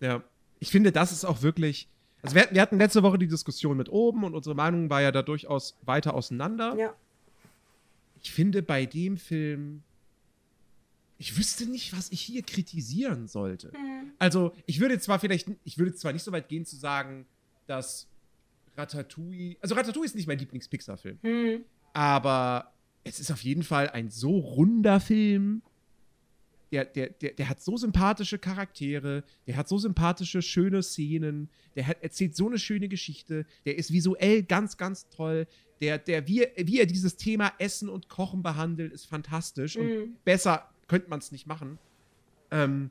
Ja. Ich finde, das ist auch wirklich. Also, wir, wir hatten letzte Woche die Diskussion mit oben und unsere Meinung war ja da durchaus weiter auseinander. Ja. Ich finde, bei dem Film. Ich wüsste nicht, was ich hier kritisieren sollte. Mhm. Also, ich würde zwar vielleicht, ich würde zwar nicht so weit gehen zu sagen, dass Ratatouille, also Ratatouille ist nicht mein Lieblings-Pixar-Film, Hm. aber es ist auf jeden Fall ein so runder Film. Der, der, der, der hat so sympathische Charaktere, der hat so sympathische, schöne Szenen, der hat, erzählt so eine schöne Geschichte, der ist visuell ganz, ganz toll. Der, der, wie, er- wie er dieses Thema Essen und Kochen behandelt, ist fantastisch. Und Mhm. besser könnte man es nicht machen. Ähm,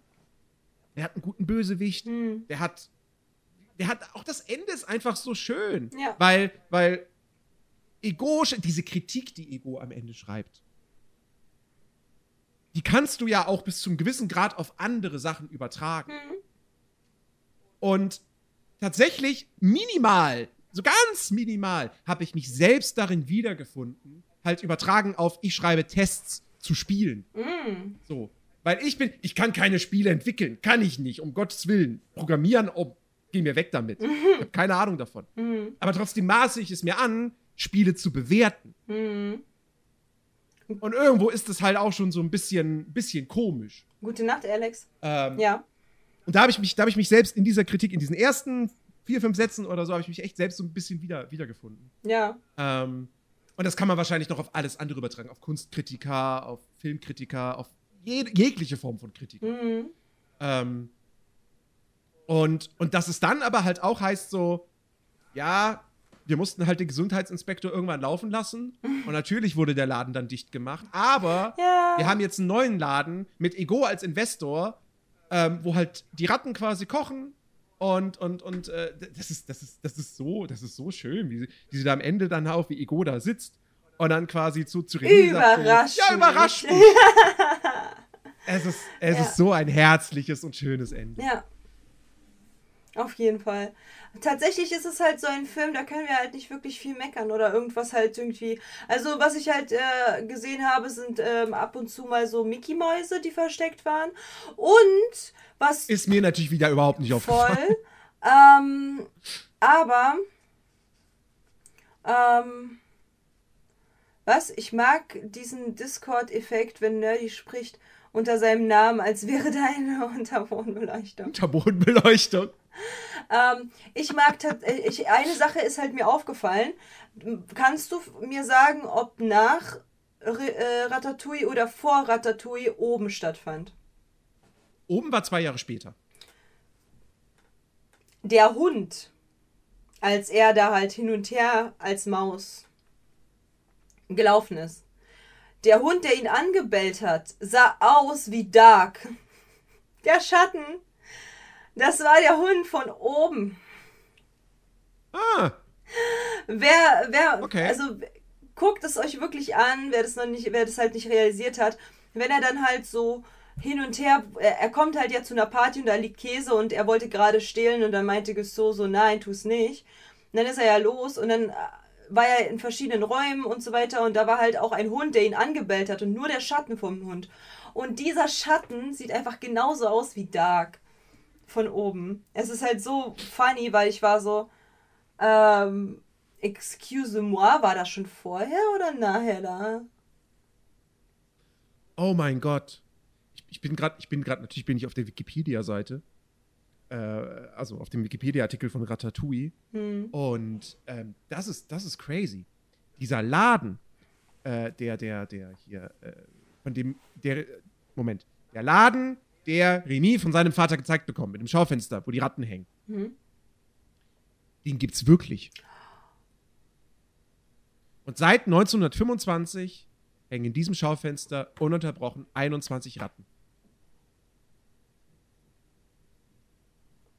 der hat einen guten Bösewicht, Hm. der hat. Der hat auch das Ende ist einfach so schön. Ja. Weil, weil Ego, diese Kritik, die Ego am Ende schreibt, die kannst du ja auch bis zum gewissen Grad auf andere Sachen übertragen. Hm. Und tatsächlich minimal, so ganz minimal, habe ich mich selbst darin wiedergefunden, halt übertragen auf, ich schreibe Tests zu Spielen. Hm. So. Weil ich bin, ich kann keine Spiele entwickeln. Kann ich nicht, um Gottes Willen. Programmieren, oh, geh mir weg damit. Ich habe keine Ahnung davon. Hm. Aber trotzdem maße ich es mir an, Spiele zu bewerten. Hm. Und irgendwo ist es halt auch schon so ein bisschen, bisschen komisch. Gute Nacht, Alex. Ähm, Ja. Und da habe ich, mich- da hab ich mich selbst in dieser Kritik, in diesen ersten vier, fünf Sätzen oder so, habe ich mich echt selbst so ein bisschen wieder, wiedergefunden. Ja. Ähm, und das kann man wahrscheinlich noch auf alles andere übertragen. Auf Kunstkritiker, auf Filmkritiker, auf jede, jegliche Form von Kritik. Hm. Ähm, und, und dass es dann aber halt auch heißt so, ja, wir mussten halt den Gesundheitsinspektor irgendwann laufen lassen. Und natürlich wurde der Laden dann dicht gemacht. Aber Ja. wir haben jetzt einen neuen Laden mit Ego als Investor, ähm, wo halt die Ratten quasi kochen. Und, und, und äh, das, ist, das, ist, das, ist so, das ist so schön, wie sie, wie sie da am Ende dann auch, wie Ego da sitzt und dann quasi zu, zu René sagt so, Überrasch Ja, überrascht mich." mich. [LAUGHS] es ist, es Ja. ist so ein herzliches und schönes Ende. Ja. Auf jeden Fall. Tatsächlich ist es halt so ein Film, da können wir halt nicht wirklich viel meckern oder irgendwas halt irgendwie. Also, was ich halt äh, gesehen habe, sind ähm, ab und zu mal so Mickey-Mäuse, die versteckt waren. Und was Ist mir natürlich wieder überhaupt nicht aufgefallen. voll. ähm, aber ähm, was? Ich mag diesen Discord-Effekt, wenn Nerdy spricht unter seinem Namen, als wäre [LAUGHS] da eine Unterbodenbeleuchtung. Unterbodenbeleuchtung. Ähm, ich mag tatsächlich, eine Sache ist halt mir aufgefallen. Kannst du mir sagen, ob nach äh, Ratatouille oder vor Ratatouille oben stattfand? Oben war zwei Jahre später. Der Hund, als er da halt hin und her als Maus gelaufen ist. Der Hund, der ihn angebellt hat, sah aus wie Dark. [LAUGHS] Der Schatten, das war der Hund von oben. Ah, Wer, wer, Okay. also guckt es euch wirklich an, wer das noch nicht, wer das halt nicht realisiert hat. Wenn er dann halt so hin und her, er, kommt halt ja zu einer Party und da liegt Käse und er wollte gerade stehlen und dann meinte Gusteau so, nein, tu's nicht. Und dann ist er ja los und dann äh, war er in verschiedenen Räumen und so weiter und da war halt auch ein Hund, der ihn angebellt hat und nur der Schatten vom Hund. Und dieser Schatten sieht einfach genauso aus wie Dark von oben. Es ist halt so funny, weil ich war so, ähm, excuse moi, war das schon vorher oder nachher da? oh mein Gott. Ich, ich bin gerade, ich bin gerade, natürlich bin ich auf der Wikipedia-Seite. Äh, also auf dem Wikipedia-Artikel von Ratatouille. Hm. Und ähm, das ist, das ist crazy. Dieser Laden, äh, der, der, der hier, äh, von dem, der, Moment, der Laden, der Remy von seinem Vater gezeigt bekommt, mit dem Schaufenster, wo die Ratten hängen. Hm. Den gibt's wirklich. Und seit 1925 hängen in diesem Schaufenster ununterbrochen 21 Ratten.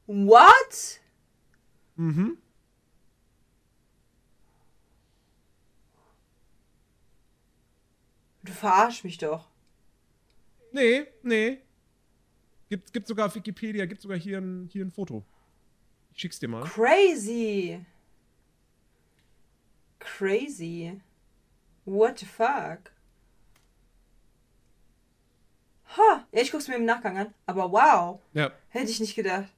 What? Mhm. Du verarsch mich doch. Nee, nee. Gibt, gibt sogar auf Wikipedia, gibt sogar hier ein, hier ein Foto. Ich schick's dir mal. Crazy. Crazy. What the fuck? Ha, ja, ich guck's mir im Nachgang an. Aber wow, Ja. hätte ich nicht gedacht.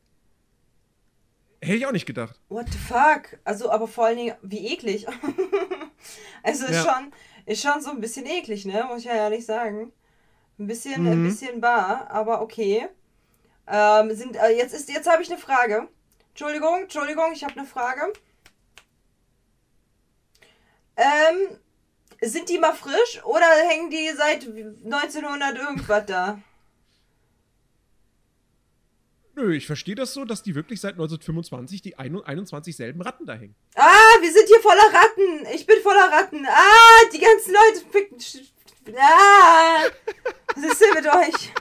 Hätte ich auch nicht gedacht. What the fuck? Also, aber vor allen Dingen, wie eklig. [LAUGHS] also ist Ja. schon, ist schon so ein bisschen eklig, ne? Muss ich ja ehrlich sagen. Ein bisschen, ein Mhm. bisschen bar, aber okay. Ähm, sind, äh, jetzt ist, jetzt habe ich eine Frage. Entschuldigung, Entschuldigung, ich habe eine Frage. Ähm, sind die mal frisch oder hängen die seit 1900 irgendwas da? Nö, ich verstehe das so, dass die wirklich seit 1925 die ein- 21 selben Ratten da hängen. Ah, wir sind hier voller Ratten. Ich bin voller Ratten. Ah, die ganzen Leute picken. Ah, was ist denn mit euch?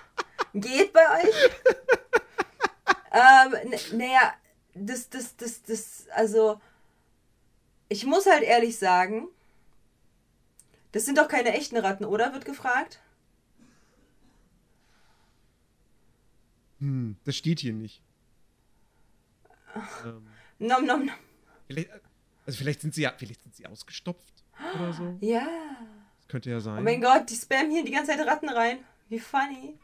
Geht bei euch? [LAUGHS] ähm, naja, das, das, das, das, also, ich muss halt ehrlich sagen, das sind doch keine echten Ratten, oder? Wird gefragt. Hm, das steht hier nicht. ähm, Nom, nom, nom. vielleicht, also vielleicht sind sie ja, vielleicht sind sie ausgestopft oder so. Ja. Das könnte ja sein. Oh mein Gott, die spammen hier die ganze Zeit Ratten rein. Wie funny.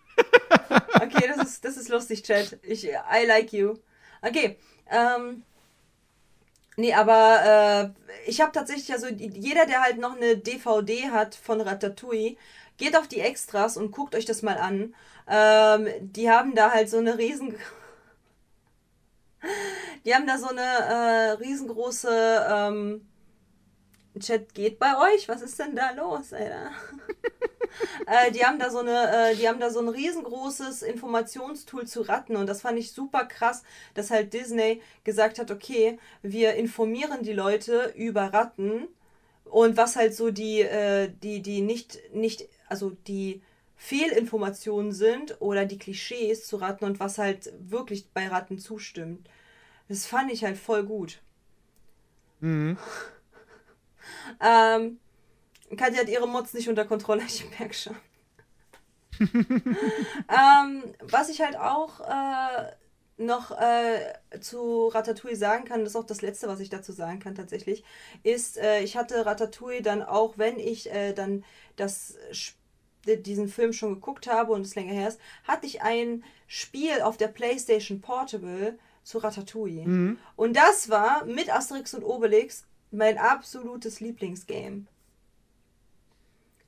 Okay, das ist, das ist lustig, Chat. Ich, I like you. Okay, ähm. Nee, aber äh, ich habe tatsächlich, also jeder, der halt noch eine DVD hat von Ratatouille, geht auf die Extras und guckt euch das mal an. Ähm, die haben da halt so eine riesen... [LAUGHS] Die haben da so eine äh, riesengroße... Ähm, Chat geht bei euch? Was ist denn da los, Alter? [LAUGHS] äh, die haben da so eine, äh, die haben da so ein riesengroßes Informationstool zu Ratten und das fand ich super krass, dass halt Disney gesagt hat, okay, wir informieren die Leute über Ratten und was halt so die, äh, die, die nicht, nicht, also die Fehlinformationen sind oder die Klischees zu Ratten und was halt wirklich bei Ratten zustimmt. Das fand ich halt voll gut. Mhm. Ähm, Katja hat ihre Mods nicht unter Kontrolle, [LAUGHS] ich merke schon. ähm, was ich halt auch äh, noch äh, zu Ratatouille sagen kann, das ist auch das Letzte, was ich dazu sagen kann tatsächlich, ist, äh, ich hatte Ratatouille dann auch, wenn ich äh, dann das diesen Film schon geguckt habe und es länger her ist, hatte ich ein Spiel auf der PlayStation Portable zu Ratatouille. Mhm. Und das war mit Asterix und Obelix mein absolutes Lieblingsgame.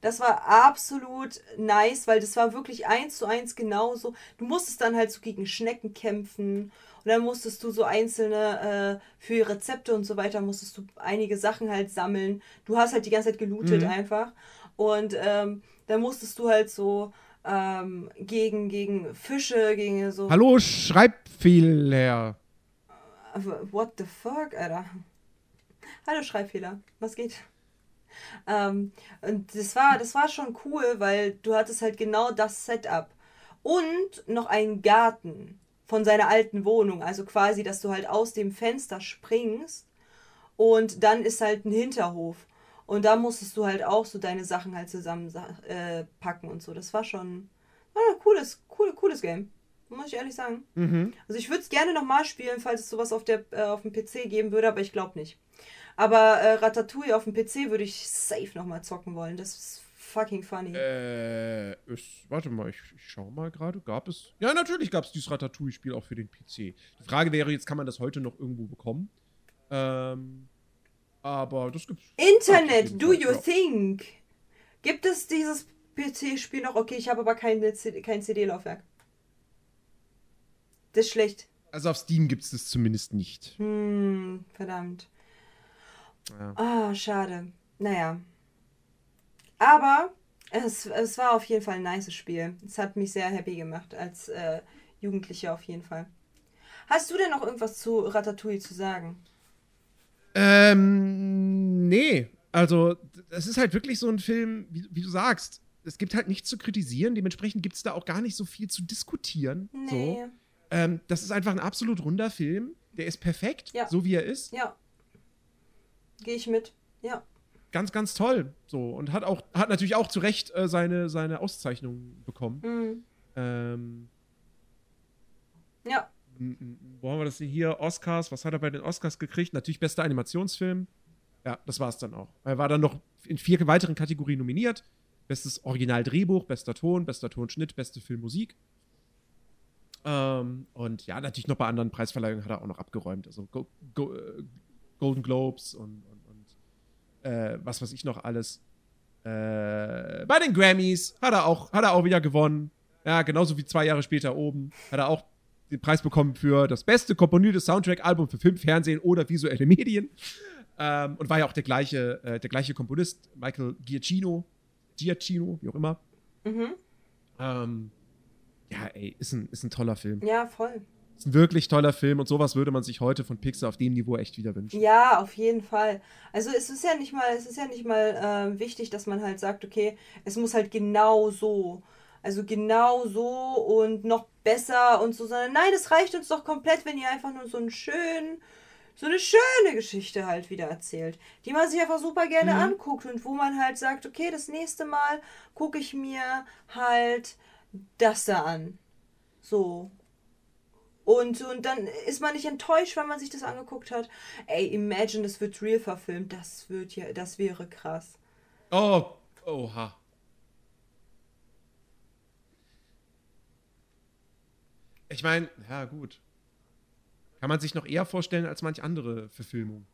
Das war absolut nice, weil das war wirklich eins zu eins genauso. Du musstest dann halt so gegen Schnecken kämpfen und dann musstest du so einzelne äh, für Rezepte und so weiter musstest du einige Sachen halt sammeln. Du hast halt die ganze Zeit gelootet Mhm. einfach und ähm, dann musstest du halt so ähm, gegen gegen Fische, gegen so Hallo, Schreibfehler. What the fuck, Alter? Hallo Schreibfehler, was geht? Ähm, und das war, das war schon cool, weil du hattest halt genau das Setup. Und noch einen Garten von seiner alten Wohnung. Also quasi, dass du halt aus dem Fenster springst und dann ist halt ein Hinterhof. Und da musstest du halt auch so deine Sachen halt zusammen äh, und so. Das war schon war ein cooles, cool, cooles Game. Muss ich ehrlich sagen. Mhm. Also ich würde es gerne nochmal spielen, falls es sowas auf, der, äh, auf dem PC geben würde, aber ich glaube nicht. Aber äh, Ratatouille auf dem PC würde ich safe nochmal zocken wollen. Das ist fucking funny. Äh, ist, warte mal, ich, ich schau mal gerade. Gab es. Ja, natürlich gab es dieses Ratatouille-Spiel auch für den PC. Die Frage wäre jetzt, kann man das heute noch irgendwo bekommen? Ähm, aber das gibt's. Internet, do you ja. think? Gibt es dieses PC-Spiel noch? Okay, ich habe aber keine kein CD-Laufwerk. Das ist schlecht. Also auf Steam gibt es das zumindest nicht. Hm, verdammt. Ja. Ah, schade. Naja. Aber es, es war auf jeden Fall ein nices Spiel. Es hat mich sehr happy gemacht als äh, Jugendliche auf jeden Fall. Hast du denn noch irgendwas zu Ratatouille zu sagen? Ähm, nee. Also, es ist halt wirklich so ein Film, wie, wie du sagst. Es gibt halt nichts zu kritisieren, dementsprechend gibt es da auch gar nicht so viel zu diskutieren. Nee. So. Ähm, das ist einfach ein absolut runder Film. Der ist perfekt, Ja. so wie er ist. Ja. Gehe ich mit. Ja. Ganz, ganz toll. So. Und hat auch, hat natürlich auch zu Recht äh, seine, seine Auszeichnung bekommen. Mhm. Ähm, Ja. wo haben wir das denn hier? Oscars. Was hat er bei den Oscars gekriegt? Natürlich bester Animationsfilm. Ja, das war es dann auch. Er war dann noch in vier weiteren Kategorien nominiert. Bestes Originaldrehbuch, bester Ton, bester Tonschnitt, beste Filmmusik. Ähm, und ja, natürlich noch bei anderen Preisverleihungen hat er auch noch abgeräumt. Also Go Go äh, Golden Globes und äh, was weiß ich noch alles. Äh, bei den Grammys hat er auch, hat er auch wieder gewonnen. Ja, genauso wie zwei Jahre später oben hat er auch den Preis bekommen für das beste komponierte Soundtrack-Album für Film, Fernsehen oder visuelle Medien. Ähm, und war ja auch der gleiche, äh, der gleiche Komponist, Michael Giacchino, Giacchino, wie auch immer. Mhm. Ähm, ja, ey, ist ein, ist ein toller Film. Ja, voll. Ist ein wirklich toller Film und sowas würde man sich heute von Pixar auf dem Niveau echt wieder wünschen. Ja, auf jeden Fall. Also es ist ja nicht mal, es ist ja nicht mal ähm, wichtig, dass man halt sagt, okay, es muss halt genau so. Also genau so und noch besser und so, sondern nein, es reicht uns doch komplett, wenn ihr einfach nur so einen schönen, so eine schöne Geschichte halt wieder erzählt, die man sich einfach super gerne Mhm. anguckt und wo man halt sagt, okay, das nächste Mal gucke ich mir halt das da an. So. Und, und dann ist man nicht enttäuscht, wenn man sich das angeguckt hat. Ey, imagine, das wird real verfilmt. Das wird ja, das wäre krass. Oh, oha. Ich meine, ja, gut. Kann man sich noch eher vorstellen als manch andere Verfilmung.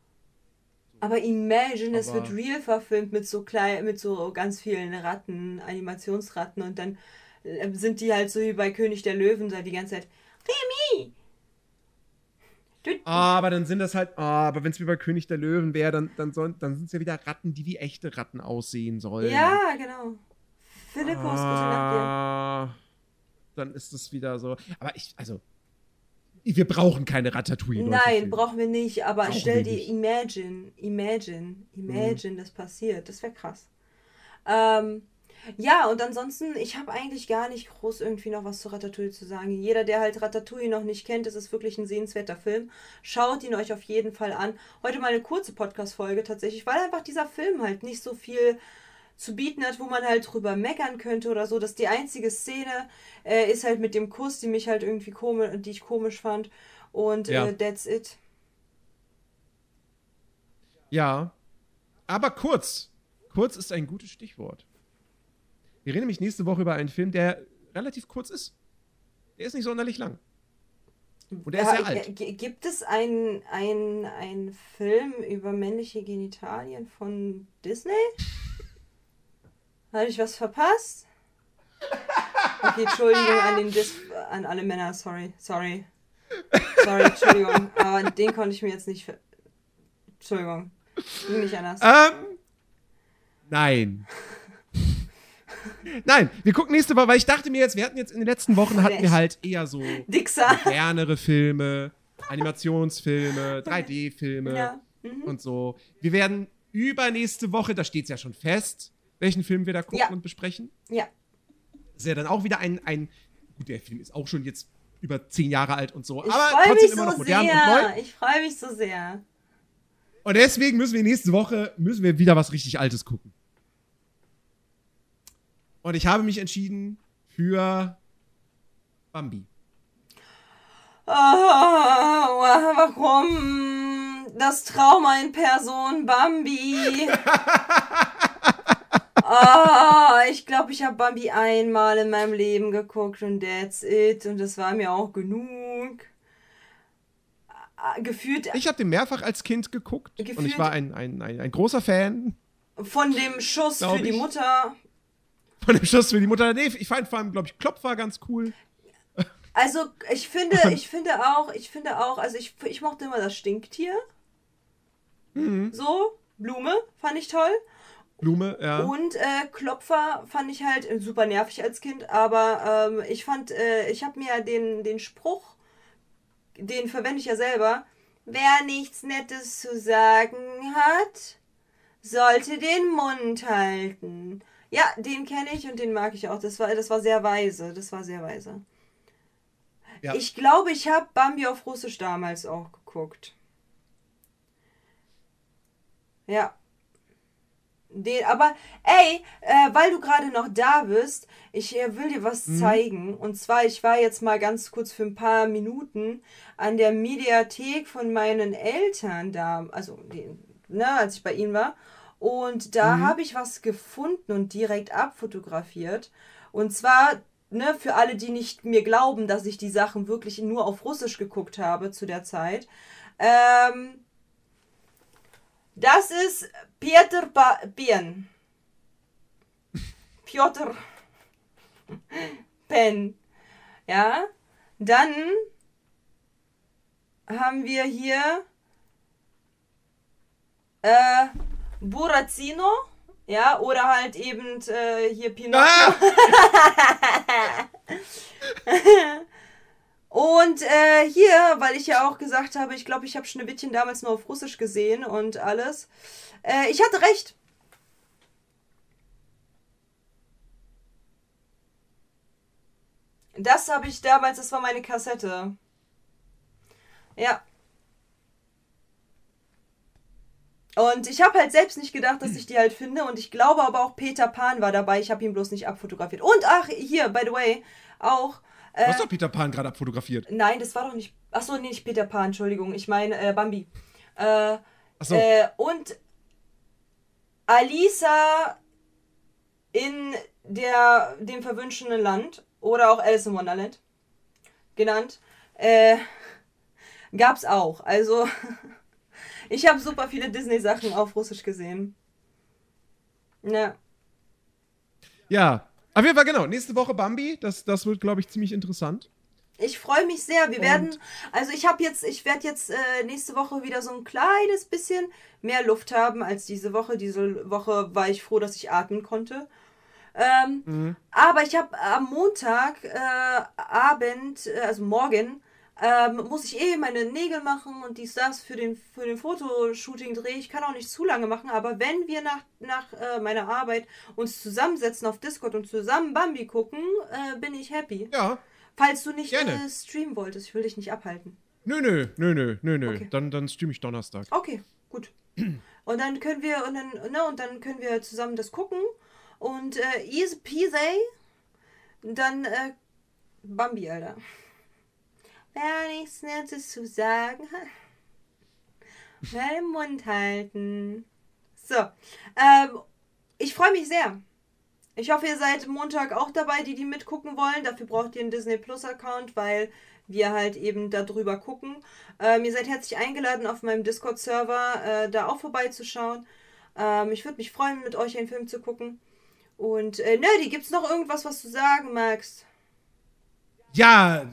Aber imagine, es wird real verfilmt mit so klein, mit so ganz vielen Ratten, Animationsratten und dann äh, sind die halt so wie bei König der Löwen da die ganze Zeit. Du, Aber dann sind das halt, ah, aber wenn es wie bei König der Löwen wäre, dann, dann, soll- dann sind es ja wieder Ratten, die wie echte Ratten aussehen sollen. ja, genau. Philippus. Ah, dann ist es wieder so. Aber ich, also, wir brauchen keine Ratatouille. Nein, brauchen wir nicht, aber Brauchen stell dir, nicht. imagine, imagine, imagine, das passiert. Das wäre krass. Ähm, ja, und ansonsten, ich habe eigentlich gar nicht groß irgendwie noch was zu Ratatouille zu sagen. Jeder, der halt Ratatouille noch nicht kennt, es ist wirklich ein sehenswerter Film. Schaut ihn euch auf jeden Fall an. Heute mal eine kurze Podcast-Folge tatsächlich, weil einfach dieser Film halt nicht so viel zu bieten hat, wo man halt drüber meckern könnte oder so. dass die einzige Szene äh, ist halt mit dem Kuss, die mich halt irgendwie komisch, die ich komisch fand. Und Ja. äh, that's it. Ja. Aber kurz. Kurz ist ein gutes Stichwort. Wir reden nämlich nächste Woche über einen Film, der relativ kurz ist. Der ist nicht sonderlich lang. Und der ist sehr alt. Gibt es einen ein Film über männliche Genitalien von Disney? Habe ich was verpasst? Okay, Entschuldigung an den Dis an alle Männer, sorry, sorry. Sorry, Entschuldigung, aber den konnte ich mir jetzt nicht Entschuldigung. Nicht anders. Ähm. Nein. Nein, wir gucken nächste Woche, weil ich dachte mir jetzt, wir hatten jetzt in den letzten Wochen hatten wir halt eher so Dixer. modernere Filme, Animationsfilme, 3D-Filme Ja. Mhm. und so. Wir werden übernächste Woche, da steht es ja schon fest, welchen Film wir da gucken Ja. und besprechen. Ja. ist ja dann auch wieder ein, ein. Gut, der Film ist auch schon jetzt über zehn Jahre alt und so, Ich aber trotzdem mich immer noch so modern und sehr. neu. Ich freue mich so sehr. Und deswegen müssen wir nächste Woche müssen wir wieder was richtig Altes gucken. Und ich habe mich entschieden für Bambi. Oh, warum? Das Trauma in Person, Bambi. Oh, [LAUGHS] ich glaube, ich habe Bambi einmal in meinem Leben geguckt und that's it. Und das war mir auch genug. Ah, Gefühlt Ich habe den mehrfach als Kind geguckt und ich war ein, ein, ein, ein großer Fan von dem Schuss für die. Mutter. Von dem Schuss für die Mutter. Nee, ich fand vor allem, glaube ich, Klopf war ganz cool. Also, ich finde, ich finde auch, ich finde auch, also ich, ich mochte immer das Stinktier. Mhm. So, Blume, fand ich toll. Blume, ja. Und äh, Klopfer fand ich halt super nervig als Kind, aber ähm, ich fand, äh, ich habe mir den, den Spruch, den verwende ich ja selber, wer nichts Nettes zu sagen hat, sollte den Mund halten. Ja, den kenne ich und den mag ich auch. Das war, das war sehr weise. Das war sehr weise. Ja. Ich glaube, ich habe Bambi auf Russisch damals auch geguckt. Ja. Den, aber ey, äh, weil du gerade noch da bist, ich äh, will dir was zeigen. Und zwar, ich war jetzt mal ganz kurz für ein paar Minuten an der Mediathek von meinen Eltern da, also die, ne, als ich bei ihnen war. Und da habe ich was gefunden und direkt abfotografiert. Und zwar, ne, für alle, die nicht mir glauben, dass ich die Sachen wirklich nur auf Russisch geguckt habe zu der Zeit. Ähm, das ist Peter ba Bien. Piotr Pen. Ja. Dann haben wir hier äh, Burazino. Ja, oder halt eben äh, hier Pinocchio. Ah! [LAUGHS] Und äh, hier, weil ich ja auch gesagt habe, ich glaube, ich habe Schneewittchen damals nur auf Russisch gesehen und alles. Äh, ich hatte recht. Das habe ich damals, das war meine Kassette. Ja. Und ich habe halt selbst nicht gedacht, dass ich die halt finde. Und ich glaube aber auch Peter Pan war dabei. Ich habe ihn bloß nicht abfotografiert. Und ach, hier, by the way, auch. Du hast doch Peter Pan gerade abfotografiert. Nein, das war doch nicht. Achso, nee, nicht Peter Pan, Entschuldigung. Ich meine äh, Bambi. Äh, Achso. äh, und Alisa in der, dem verwünschenden Land oder auch Alice in Wonderland genannt, äh, gab's auch. Also, [LAUGHS] ich habe super viele Disney-Sachen auf Russisch gesehen. Ja. Ja. Auf jeden Fall, genau. Nächste Woche Bambi. Das, das wird, glaube ich, ziemlich interessant. Ich freue mich sehr. Wir Und- werden, also ich habe jetzt, ich werde jetzt äh, nächste Woche wieder so ein kleines bisschen mehr Luft haben als diese Woche. Diese Woche war ich froh, dass ich atmen konnte. Ähm, Mhm. Aber ich habe am Montag äh, Abend, äh, also morgen, ähm, muss ich eh meine Nägel machen und dies, das für den, für den Fotoshooting-Dreh. Ich kann auch nicht zu lange machen, aber wenn wir nach, nach äh, meiner Arbeit uns zusammensetzen auf Discord und zusammen Bambi gucken, äh, bin ich happy. Ja. Falls du nicht äh, streamen wolltest, ich will dich nicht abhalten. Nö, nö, nö, nö, nö, nö. Okay. Dann, dann streame ich Donnerstag. Okay, gut. Und dann können wir und dann, ne, und dann können wir zusammen das gucken und äh, easy peasy. Dann äh, Bambi, Alter. Wer nichts Nettes zu sagen [LAUGHS] hat, wer den Mund halten. So, ähm, ich freue mich sehr. Ich hoffe, ihr seid Montag auch dabei, die die mitgucken wollen. Dafür braucht ihr einen Disney Plus Account, weil wir halt eben darüber gucken. Ähm, ihr seid herzlich eingeladen, auf meinem Discord-Server äh, da auch vorbeizuschauen. Ähm, ich würde mich freuen, mit euch einen Film zu gucken. Und äh, Nerdy, gibt's noch irgendwas, was du sagen magst? Ja,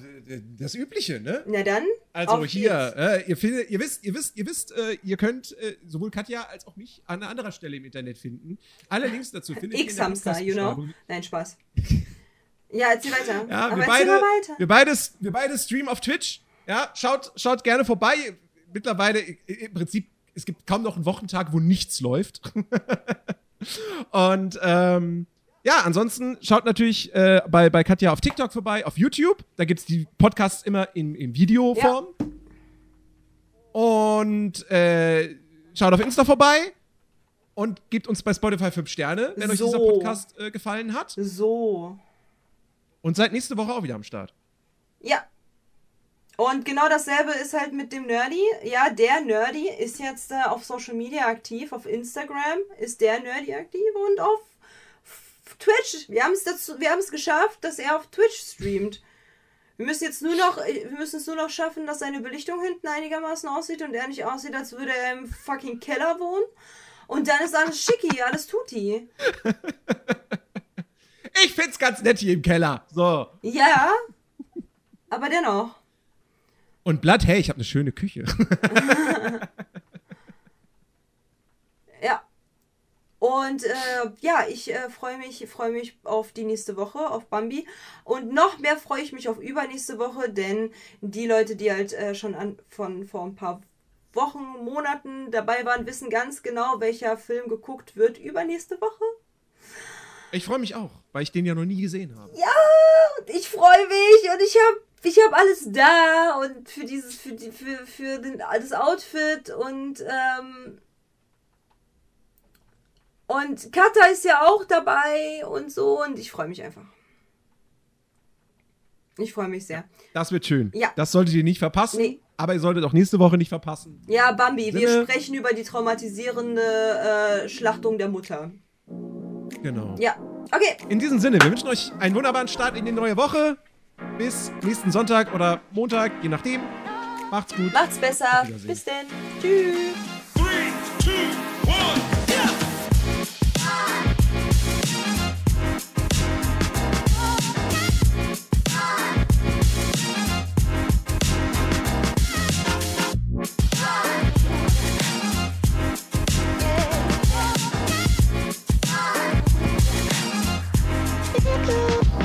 das Übliche, ne? Na dann. Also hier, äh, ihr, findet, ihr wisst, ihr wisst, ihr wisst, äh, ihr könnt äh, sowohl Katja als auch mich an einer anderen Stelle im Internet finden. Alle Links dazu [LAUGHS] findet ihr X-Hamster, you know? Nein, Spaß. Ja, erzähl weiter. Ja, Aber wir erzähl beide, mal weiter. wir beide, wir beide streamen auf Twitch. Ja, schaut, schaut gerne vorbei. Mittlerweile im Prinzip es gibt kaum noch einen Wochentag, wo nichts läuft. [LAUGHS] Und ähm, ja, ansonsten schaut natürlich äh, bei, bei Katja auf TikTok vorbei, auf YouTube. Da gibt es die Podcasts immer in, in Videoform. Und äh, schaut auf Insta vorbei und gebt uns bei Spotify 5 Sterne, wenn euch So. dieser Podcast äh, gefallen hat. So. Und seid nächste Woche auch wieder am Start. Ja. Und genau dasselbe ist halt mit dem Nerdy. Ja, der Nerdy ist jetzt äh, auf Social Media aktiv. Auf Instagram ist der Nerdy aktiv und auf F- Twitch. Wir haben es dazu, wir haben es geschafft, dass er auf Twitch streamt. Wir müssen jetzt nur noch, wir müssen es nur noch schaffen, dass seine Belichtung hinten einigermaßen aussieht und er nicht aussieht, als würde er im fucking Keller wohnen. Und dann ist alles schicki, alles tutti. [LAUGHS] Ich find's ganz nett hier im Keller. So. Ja, aber dennoch. Und Blatt, hey, ich habe eine schöne Küche. [LAUGHS] Ja. Und äh, ja, ich äh, freue mich, freue mich auf die nächste Woche, auf Bambi. Und noch mehr freue ich mich auf übernächste Woche, denn die Leute, die halt äh, schon an, von vor ein paar Wochen, Monaten dabei waren, wissen ganz genau, welcher Film geguckt wird übernächste Woche. Ich freue mich auch, weil ich den ja noch nie gesehen habe. Ja, und ich freue mich und ich habe ich hab alles da und für dieses, für die, für, für den, das Outfit und ähm, und Kata ist ja auch dabei und so und ich freue mich einfach. Ich freue mich sehr. Das wird schön. Ja. Das solltet ihr nicht verpassen. Nee. Aber ihr solltet auch nächste Woche nicht verpassen. Ja, Bambi, wir Sinne- sprechen über die traumatisierende äh, Schlachtung der Mutter. Genau. Ja, okay. In diesem Sinne, wir wünschen euch einen wunderbaren Start in die neue Woche. Bis nächsten Sonntag oder Montag, je nachdem. Macht's gut. Macht's besser. Bis denn. Tschüss. Three, two, one. go.